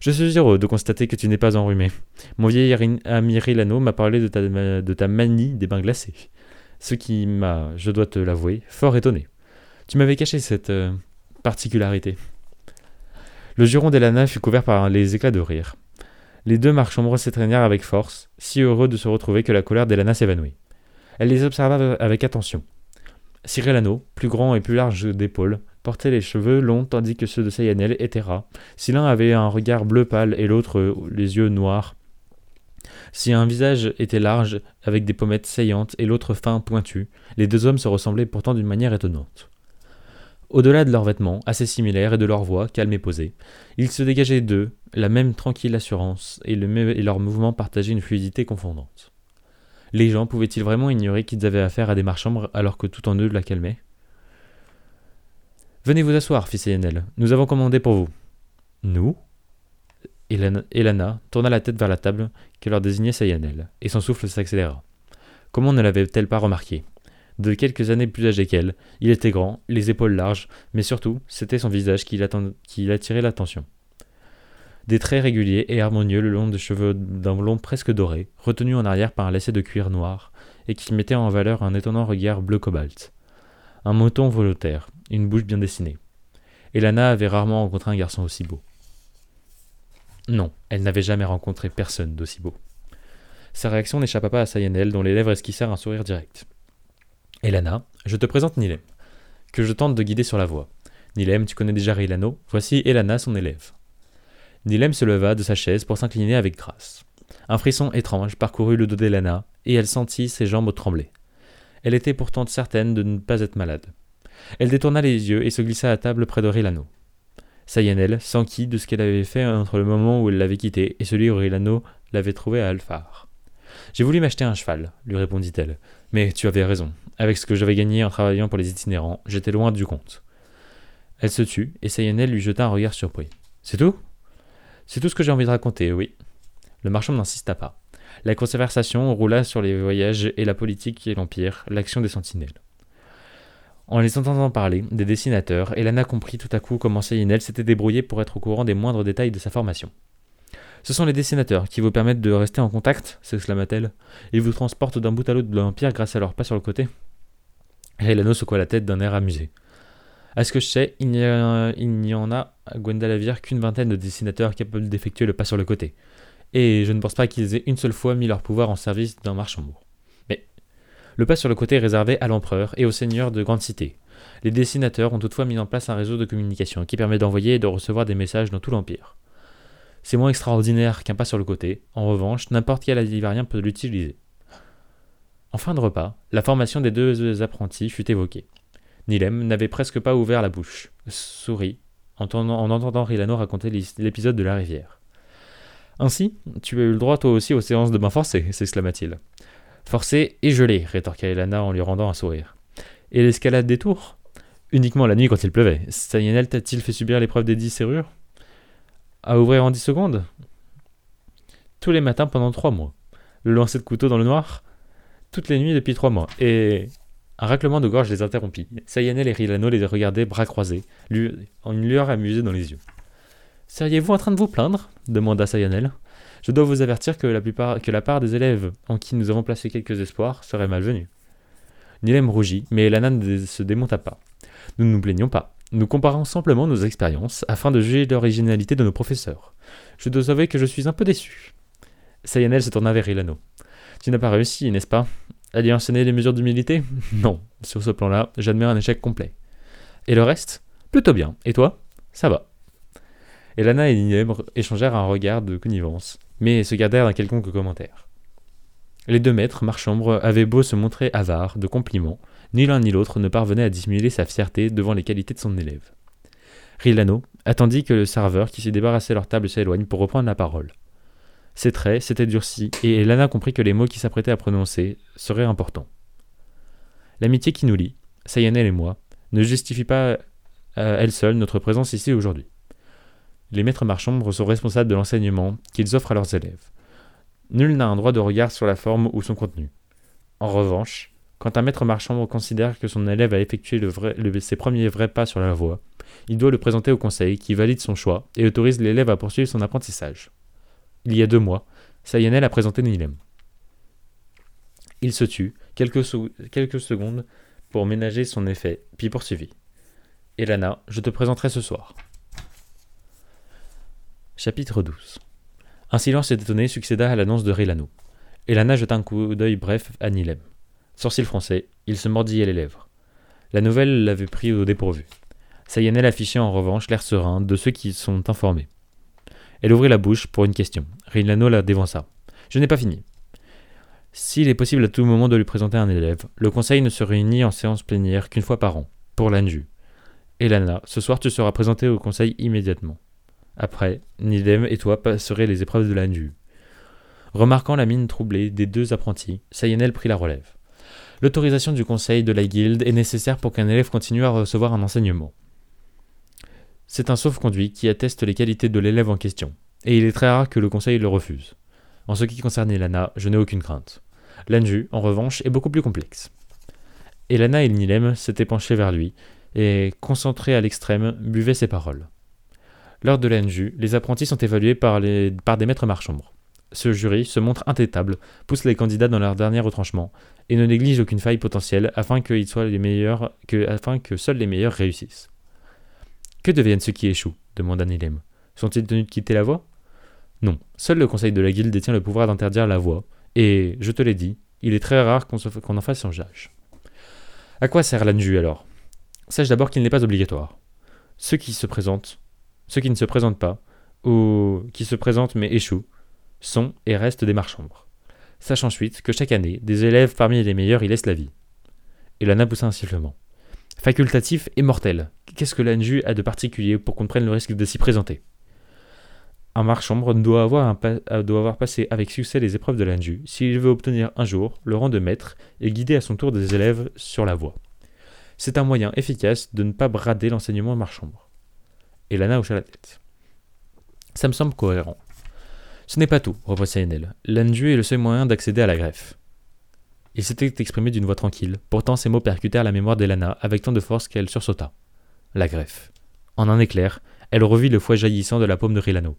A: Je suis heureux de constater que tu n'es pas enrhumé. Mon vieil ami Rilano m'a parlé de ta, manie des bains glacés. Ce qui m'a, je dois te l'avouer, fort étonné. Tu m'avais caché cette euh, particularité. Le juron d'Elana fut couvert par les éclats de rire. Les deux marchands s'étreignèrent avec force, si heureux de se retrouver que la colère d'Elana s'évanouit. Elle les observa avec attention. Cyrillano, plus grand et plus large d'épaules, portait les cheveux longs tandis que ceux de Sayanel étaient ras. Si l'un avait un regard bleu pâle et l'autre euh, les yeux noirs. Si un visage était large, avec des pommettes saillantes, et l'autre fin, pointu, les deux hommes se ressemblaient pourtant d'une manière étonnante. Au-delà de leurs vêtements, assez similaires, et de leur voix, calme et posée, il se dégageait d'eux la même tranquille assurance, et, et leurs mouvements partageaient une fluidité confondante. Les gens pouvaient-ils vraiment ignorer qu'ils avaient affaire à des marchands alors que tout en eux la calmait? Venez vous asseoir, fit Sayanel. Nous avons commandé pour vous. Nous Elana, tourna la tête vers la table que leur désignait Sayanel, et son souffle s'accéléra. Comment ne l'avait-elle pas remarqué? De quelques années plus âgé qu'elle, il était grand, les épaules larges, mais surtout, c'était son visage qui, qui attirait l'attention. Des traits réguliers et harmonieux le long de cheveux d'un blond presque doré, retenus en arrière par un lacet de cuir noir, et qui mettait en valeur un étonnant regard bleu cobalt. Un mouton volontaire, une bouche bien dessinée. Elana avait rarement rencontré un garçon aussi beau. Non, elle n'avait jamais rencontré personne d'aussi beau. Sa réaction n'échappa pas à Sayanel, dont les lèvres esquissèrent un sourire direct. Elana, je te présente Nilem, que je tente de guider sur la voie. Nilem, tu connais déjà Rilano, voici Elana, son élève. Nilem se leva de sa chaise pour s'incliner avec grâce. Un frisson étrange parcourut le dos d'Elana, et elle sentit ses jambes trembler. Elle était pourtant certaine de ne pas être malade. Elle détourna les yeux et se glissa à table près de Rilano. Sayanel s'enquit de ce qu'elle avait fait entre le moment où elle l'avait quitté et celui où Rilano l'avait trouvé à Alphar. J'ai voulu m'acheter un cheval, lui répondit-elle. Mais tu avais raison. Avec ce que j'avais gagné en travaillant pour les itinérants, j'étais loin du compte. Elle se tut, et Sayanel lui jeta un regard surpris. C'est tout? C'est tout ce que j'ai envie de raconter, oui. Le marchand n'insista pas. La conversation roula sur les voyages et la politique et l'Empire, l'action des sentinelles. En les entendant parler, des dessinateurs, Elana comprit tout à coup comment Sayanel s'était débrouillé pour être au courant des moindres détails de sa formation. Ce sont les dessinateurs qui vous permettent de rester en contact, s'exclama-t-elle. Ils vous transportent d'un bout à l'autre de l'Empire grâce à leur pas sur le côté. Elano secoua la tête d'un air amusé. À ce que je sais, il n'y, en a à Gwendalavir qu'une vingtaine de dessinateurs capables d'effectuer le pas sur le côté. Et je ne pense pas qu'ils aient une seule fois mis leur pouvoir en service d'un Marchambourg. Le pas sur le côté est réservé à l'empereur et aux seigneurs de grandes cités. Les dessinateurs ont toutefois mis en place un réseau de communication qui permet d'envoyer et de recevoir des messages dans tout l'Empire. C'est moins extraordinaire qu'un pas sur le côté. En revanche, n'importe quel Adivarien peut l'utiliser. En fin de repas, la formation des deux apprentis fut évoquée. Nilem n'avait presque pas ouvert la bouche, sourit, en, en entendant Rilano raconter l'épisode de la rivière. Ainsi, tu as eu le droit toi aussi aux séances de bain forcées, s'exclama-t-il. Forcé et gelé, rétorqua Elana en lui rendant un sourire. Et l'escalade des tours? Uniquement la nuit quand il pleuvait. Sayanel t'a-t-il fait subir l'épreuve des dix serrures? À ouvrir en 10 secondes? Tous les matins pendant 3 mois. Le lancer de couteau dans le noir? Toutes les nuits depuis 3 mois. Et un raclement de gorge les interrompit. Sayanel et Rilano les regardaient bras croisés, en une lueur amusée dans les yeux. Seriez-vous en train de vous plaindre? demanda Sayanel. Je dois vous avertir que la, plupart, que la part des élèves en qui nous avons placé quelques espoirs serait malvenue. Nilem rougit, mais Elana ne se démonta pas. Nous ne nous plaignons pas. Nous comparons simplement nos expériences afin de juger l'originalité de nos professeurs. Je dois avouer que je suis un peu déçu. Sayanel se tourna vers Ilano. Tu n'as pas réussi, n'est-ce pas? À lui les mesures d'humilité? Non, sur ce plan-là, j'admets un échec complet. Et le reste? Plutôt bien. Et toi? Ça va. Elana et Nilem échangèrent un regard de connivence, mais se gardèrent d'un quelconque commentaire. Les deux maîtres marchambre avaient beau se montrer avares de compliments, ni l'un ni l'autre ne parvenait à dissimuler sa fierté devant les qualités de son élève. Rilano attendit que le serveur qui s'est débarrassé leur table s'éloigne pour reprendre la parole. Ses traits s'étaient durcis et Lana comprit que les mots qu'il s'apprêtait à prononcer seraient importants. L'amitié qui nous lie, Sayanel et moi, ne justifie pas à elle seule notre présence ici aujourd'hui. Les maîtres marchands sont responsables de l'enseignement qu'ils offrent à leurs élèves. Nul n'a un droit de regard sur la forme ou son contenu. En revanche, quand un maître marchand considère que son élève a effectué ses premiers vrais pas sur la voie, il doit le présenter au conseil qui valide son choix et autorise l'élève à poursuivre son apprentissage. Il y a deux mois, Sayanel a présenté Nilem. Il se tut quelques, quelques secondes pour ménager son effet, puis poursuivit. Elana, je te présenterai ce soir. Chapitre 12 Un silence étonné succéda à l'annonce de Rilano. Elana jeta un coup d'œil bref à Nilem. Sourcil français, il se mordillait les lèvres. La nouvelle l'avait pris au dépourvu. Sayanel affichait en revanche l'air serein de ceux qui sont informés. Elle ouvrit la bouche pour une question. Rilano la dévança. Je n'ai pas fini. S'il est possible à tout moment de lui présenter un élève, le conseil ne se réunit en séance plénière qu'une fois par an, pour l'ANJU. Elana, ce soir tu seras présenté au conseil immédiatement. Après, Nidem et toi passerez les épreuves de la. Remarquant la mine troublée des deux apprentis, Sayenel prit la relève. L'autorisation du conseil de la guilde est nécessaire pour qu'un élève continue à recevoir un enseignement. C'est un sauf-conduit qui atteste les qualités de l'élève en question, et il est très rare que le conseil le refuse. En ce qui concerne Elana, je n'ai aucune crainte. L'Anju, en revanche, est beaucoup plus complexe. Elana et Nilem s'étaient penchés vers lui, et, concentrés à l'extrême, buvaient ses paroles. Lors de l'Anju, les apprentis sont évalués par, des maîtres marchands. Ce jury se montre intétable, pousse les candidats dans leur dernier retranchement, et ne néglige aucune faille potentielle afin, que seuls les meilleurs réussissent. Que deviennent ceux qui échouent? demanda Nilem. Sont-ils tenus de quitter la voie? Non, seul le conseil de la guilde détient le pouvoir d'interdire la voie, et, je te l'ai dit, il est très rare qu'on en fasse un jage. À quoi sert l'anju alors? Sache d'abord qu'il n'est pas obligatoire. Ceux qui se présentent, ceux qui ne se présentent pas, ou qui se présentent mais échouent, sont et restent des marchands. Sache ensuite que chaque année, des élèves parmi les meilleurs y laissent la vie. Et Lana poussa un sifflement. Facultatif et mortel. Qu'est-ce que l'anju a de particulier pour qu'on prenne le risque de s'y présenter? Un marchambre doit avoir, euh, doit avoir passé avec succès les épreuves de l'Anju s'il veut obtenir un jour le rang de maître et guider à son tour des élèves sur la voie. C'est un moyen efficace de ne pas brader l'enseignement marchambre. Et Lana hocha la tête. Ça me semble cohérent. Ce n'est pas tout, reprit Sainel. L'Anju est le seul moyen d'accéder à la greffe. Il s'était exprimé d'une voix tranquille, pourtant ses mots percutèrent la mémoire d'Elana avec tant de force qu'elle sursauta. La greffe. En un éclair, elle revit le foie jaillissant de la paume de Rilano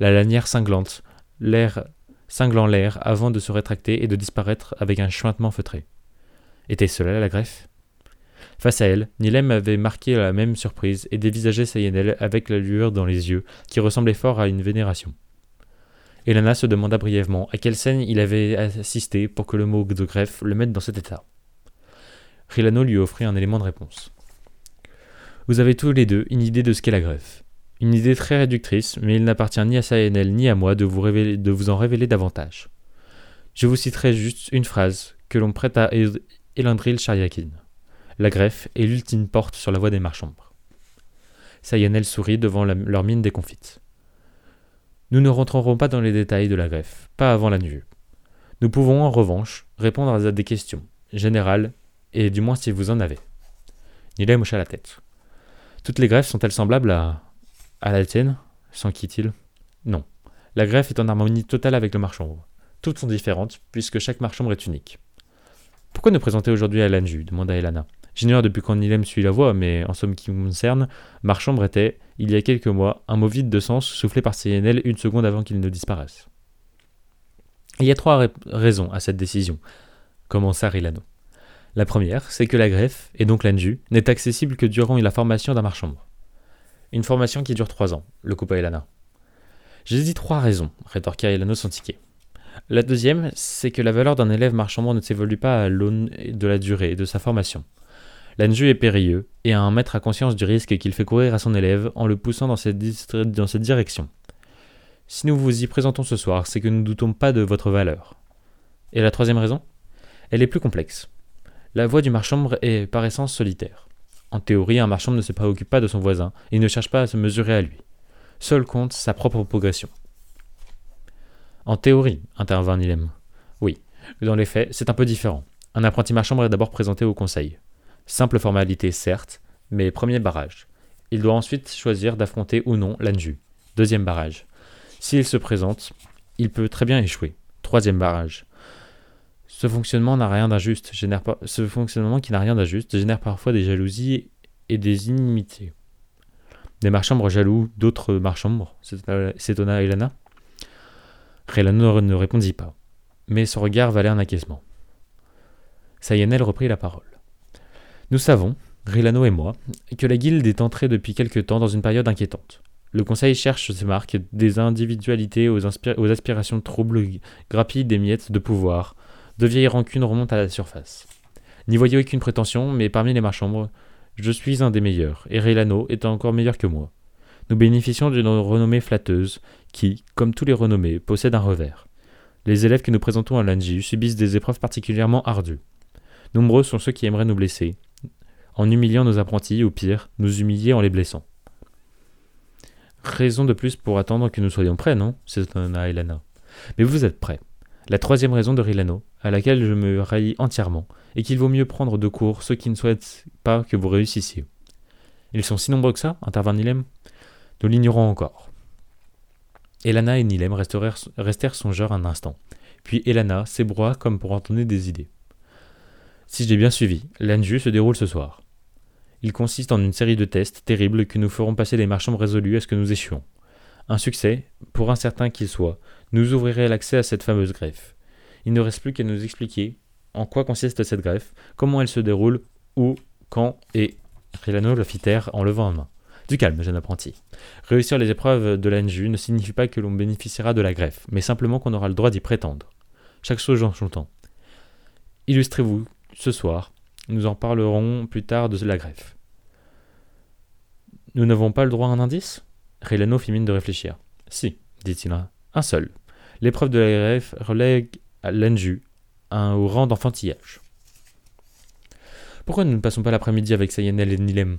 A: la lanière cinglante, l'air cinglant l'air avant de se rétracter et de disparaître avec un chuintement feutré. Était cela la greffe? Face à elle, Nilem avait marqué la même surprise et dévisageait Sayenel avec la lueur dans les yeux qui ressemblait fort à une vénération. Elana se demanda brièvement à quelle scène il avait assisté pour que le mot de greffe le mette dans cet état. Rilano lui offrit un élément de réponse. Vous avez tous les deux une idée de ce qu'est la greffe. Une idée très réductrice, mais il n'appartient ni à Sayenel ni à moi de vous, en révéler davantage. Je vous citerai juste une phrase que l'on prête à Elandril Shariakin. La greffe est l'ultime porte sur la voie des marchands. Sayenel sourit devant leur mine déconfite. Nous ne rentrerons pas dans les détails de la greffe, pas avant la nuit. Nous pouvons en revanche répondre à des questions, générales, et du moins si vous en avez. Nilem hocha la tête. Toutes les greffes sont-elles semblables à la tienne? S'enquit-il. Non. La greffe est en harmonie totale avec le marchambre. Toutes sont différentes, puisque chaque marchambre est unique. Pourquoi ne présenter aujourd'hui à l'Anju demanda Elana. J'ignore depuis quand Nilem suit la voie, mais en somme qui me concerne, marchambre était, il y a quelques mois, un mot vide de sens soufflé par CNL une seconde avant qu'il ne disparaisse. Il y a trois raisons à cette décision, commença Rilano? La première, c'est que la greffe, et donc l'Anju, n'est accessible que durant la formation d'un marchambre. Une formation qui dure trois ans, le coupa Elana. J'ai dit trois raisons, rétorqua Elano sans ticket. La deuxième, c'est que la valeur d'un élève marchand ne s'évolue pas à l'aune de la durée de sa formation. L'enjeu est périlleux, et un maître a conscience du risque qu'il fait courir à son élève en le poussant dans cette, direction. Si nous vous y présentons ce soir, c'est que nous ne doutons pas de votre valeur. Et la troisième raison? Elle est plus complexe. La voie du marchand est par essence solitaire. En théorie, un marchand ne se préoccupe pas de son voisin et ne cherche pas à se mesurer à lui. Seul compte sa propre progression. En théorie, intervint Nilem. Oui, dans les faits, c'est un peu différent. Un apprenti marchand est d'abord présenté au conseil. Simple formalité, certes, mais premier barrage. Il doit ensuite choisir d'affronter ou non l'Anju. Deuxième barrage. S'il se présente, il peut très bien échouer. Troisième barrage. Ce fonctionnement n'a rien d'injuste, ce fonctionnement qui n'a rien d'injuste génère parfois des jalousies et des inimitiés. Des marchands jaloux d'autres marchands, s'étonna Elana. Relano ne répondit pas, mais son regard valait un acquiescement. Sayanel reprit la parole. Nous savons, Rilano et moi, que la guilde est entrée depuis quelque temps dans une période inquiétante. Le conseil cherche ses marques des individualités aux, aspirations troubles, grappillent des miettes de pouvoir, de vieilles rancunes remontent à la surface. N'y voyez aucune prétention, mais parmi les marchands, je suis un des meilleurs, et Relano est encore meilleur que moi. Nous bénéficions d'une renommée flatteuse, qui, comme tous les renommés, possède un revers. Les élèves que nous présentons à l'Anji subissent des épreuves particulièrement ardues. Nombreux sont ceux qui aimeraient nous blesser, en humiliant nos apprentis, ou pire, nous humilier en les blessant. Raison de plus pour attendre que nous soyons prêts, non? S'étonna Elana. Mais vous êtes prêts. La troisième raison de Rilano, à laquelle je me rallie entièrement, est qu'il vaut mieux prendre de court ceux qui ne souhaitent pas que vous réussissiez. Ils sont si nombreux que ça intervint Nilem? Nous l'ignorons encore. Elana et Nilem restèrent songeurs un instant. Puis Elana s'ébroua comme pour entendre des idées. Si j'ai bien suivi, l'Anju se déroule ce soir. Il consiste en une série de tests terribles que nous ferons passer les marchands résolus à ce que nous échouons. Un succès, pour incertain qu'il soit, nous ouvrirait l'accès à cette fameuse greffe. Il ne reste plus qu'à nous expliquer en quoi consiste cette greffe, comment elle se déroule, où, quand et Rilano le fit taire en levant la main. Du calme, jeune apprenti. Réussir les épreuves de l'ANJU ne signifie pas que l'on bénéficiera de la greffe, mais simplement qu'on aura le droit d'y prétendre. Chaque chose en son temps. Illustrez-vous ce soir. Nous en parlerons plus tard de la greffe. Nous n'avons pas le droit à un indice? Rilano fit mine de réfléchir. Si, dit-il, un seul. L'épreuve de la greffe relègue l'ANJU au rang d'enfantillage. Pourquoi nous ne passons pas l'après-midi avec Sayanel et Nilem?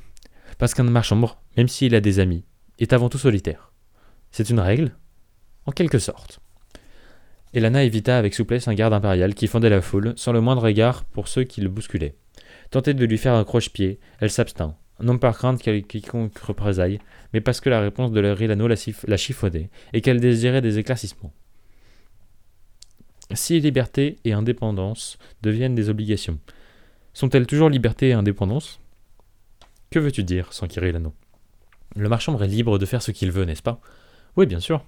A: Parce qu'un marchand, même s'il a des amis, est avant tout solitaire. C'est une règle En quelque sorte. Elana évita avec souplesse un garde impérial qui fondait la foule, sans le moindre égard pour ceux qui le bousculaient. Tentée de lui faire un croche-pied, elle s'abstint, non par crainte qu'elle quiconque représaille, mais parce que la réponse de Rilano la, la chiffonnait, et qu'elle désirait des éclaircissements. Si liberté et indépendance deviennent des obligations, sont-elles toujours liberté et indépendance? Que veux-tu dire s'enquirit l'anneau. Le marchand est libre de faire ce qu'il veut, n'est-ce pas? Oui, bien sûr.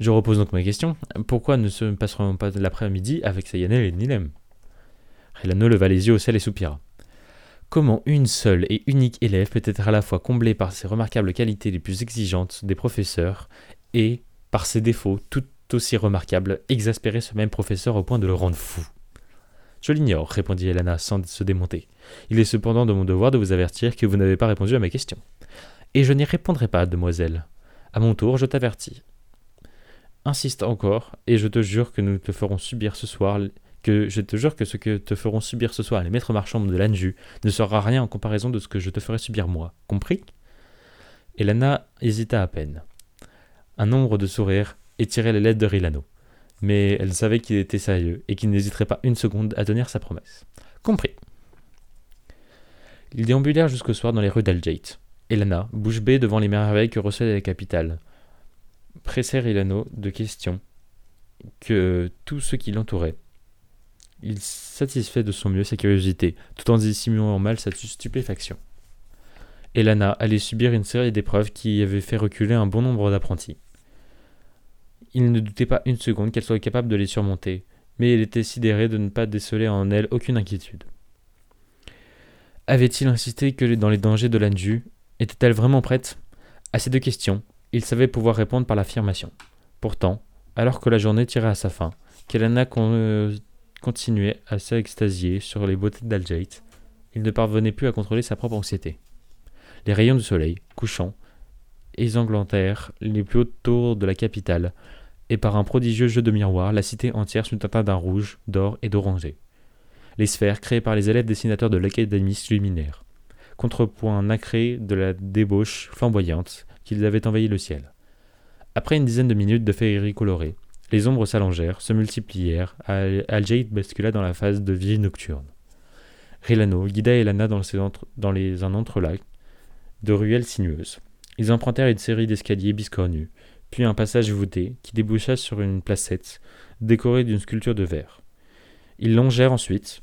A: Je repose donc ma question. Pourquoi ne se passerons pas l'après-midi avec Sayanel et Nilem? Rilano leva les yeux au ciel et soupira. Comment une seule et unique élève peut être à la fois comblée par ses remarquables qualités les plus exigeantes des professeurs et, par ses défauts tout aussi remarquables, exaspérer ce même professeur au point de le rendre fou je l'ignore, répondit Elana sans se démonter. Il est cependant de mon devoir de vous avertir que vous n'avez pas répondu à ma question. Et je n'y répondrai pas, demoiselle. À mon tour, je t'avertis. Insiste encore, et je te jure que nous te ferons subir ce soir je te jure que ce que te feront subir ce soir les maîtres marchands de l'Anju ne sera rien en comparaison de ce que je te ferai subir moi. Compris? Elana hésita à peine. Un nombre de sourires étirait les lettres de Rilano mais elle savait qu'il était sérieux et qu'il n'hésiterait pas une seconde à tenir sa promesse. Compris. Ils déambulèrent jusqu'au soir dans les rues d'Algate. Elana, bouche bée devant les merveilles que recevait la capitale, pressèrent Ilano de questions que tous ceux qui l'entouraient. Il satisfait de son mieux sa curiosité, tout en dissimulant mal sa stupéfaction. Elana allait subir une série d'épreuves qui avaient fait reculer un bon nombre d'apprentis. Il ne doutait pas une seconde qu'elle soit capable de les surmonter, mais il était sidéré de ne pas déceler en elle aucune inquiétude. Avait-il insisté que dans les dangers de l'Anju Était-elle vraiment prête? À ces deux questions, il savait pouvoir répondre par l'affirmation. Pourtant, alors que la journée tirait à sa fin, qu'Elana continuait à s'extasier sur les beautés d'Aljate, il ne parvenait plus à contrôler sa propre anxiété. Les rayons du soleil, couchant, ensanglantèrent les plus hautes tours de la capitale, et par un prodigieux jeu de miroirs, la cité entière se teinta d'un rouge, d'or et d'oranger. Les sphères créées par les élèves dessinateurs de l'Académie s'illuminèrent, contrepoint nacré de la débauche flamboyante qu'ils avaient envahi le ciel. Après une dizaine de minutes de féerie colorée, les ombres s'allongèrent, se multiplièrent, Aljaïd bascula dans la phase de vie nocturne. Rilano guida Elana dans, dans les, un entrelac de ruelles sinueuses. Ils empruntèrent une série d'escaliers biscornus, puis un passage voûté qui déboucha sur une placette décorée d'une sculpture de verre. Ils longèrent ensuite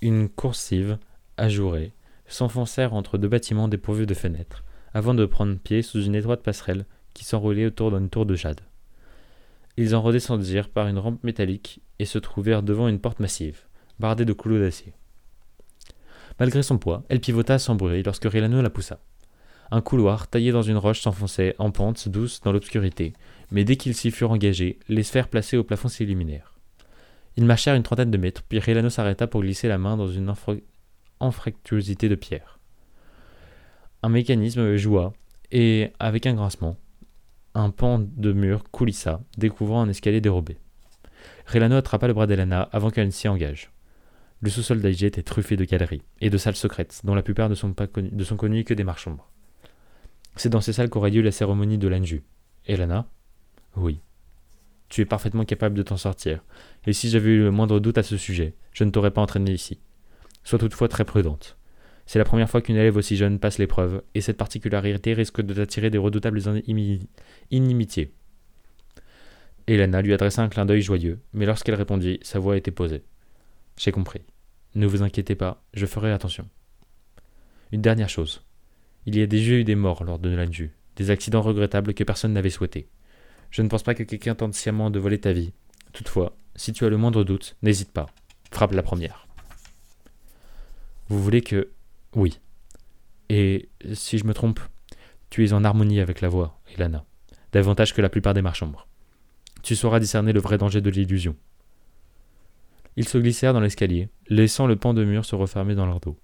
A: une coursive ajourée, s'enfoncèrent entre deux bâtiments dépourvus de fenêtres, avant de prendre pied sous une étroite passerelle qui s'enroulait autour d'une tour de jade. Ils en redescendirent par une rampe métallique et se trouvèrent devant une porte massive, bardée de clous d'acier. Malgré son poids, elle pivota sans bruit lorsque Rilano la poussa. Un couloir taillé dans une roche s'enfonçait en pente douce dans l'obscurité, mais dès qu'ils s'y furent engagés, les sphères placées au plafond s'illuminèrent. Ils marchèrent une trentaine de mètres, puis Rilano s'arrêta pour glisser la main dans une anfractuosité de pierre. Un mécanisme joua, et, avec un grincement, un pan de mur coulissa, découvrant un escalier dérobé. Relano attrapa le bras d'Elana avant qu'elle ne s'y engage. Le sous-sol d'Aige était truffé de galeries et de salles secrètes, dont la plupart ne sont, connues, que des marchands. C'est dans ces salles qu'aurait lieu la cérémonie de l'Anju. Et Lana Oui. Tu es parfaitement capable de t'en sortir, et si j'avais eu le moindre doute à ce sujet, je ne t'aurais pas entraîné ici. Sois toutefois très prudente. C'est la première fois qu'une élève aussi jeune passe l'épreuve, et cette particularité risque de t'attirer des redoutables inimitiés. Elena lui adressa un clin d'œil joyeux, mais lorsqu'elle répondit, sa voix était posée. J'ai compris. Ne vous inquiétez pas, je ferai attention. Une dernière chose. Il y a déjà eu des morts lors de l'Anju, des accidents regrettables que personne n'avait souhaités. Je ne pense pas que quelqu'un tente sciemment de voler ta vie. Toutefois, si tu as le moindre doute, n'hésite pas. Frappe la première. Vous voulez que... Oui. Et si je me trompe, tu es en harmonie avec la voix, Ilana, davantage que la plupart des marchands. Tu sauras discerner le vrai danger de l'illusion. Ils se glissèrent dans l'escalier, laissant le pan de mur se refermer dans leur dos.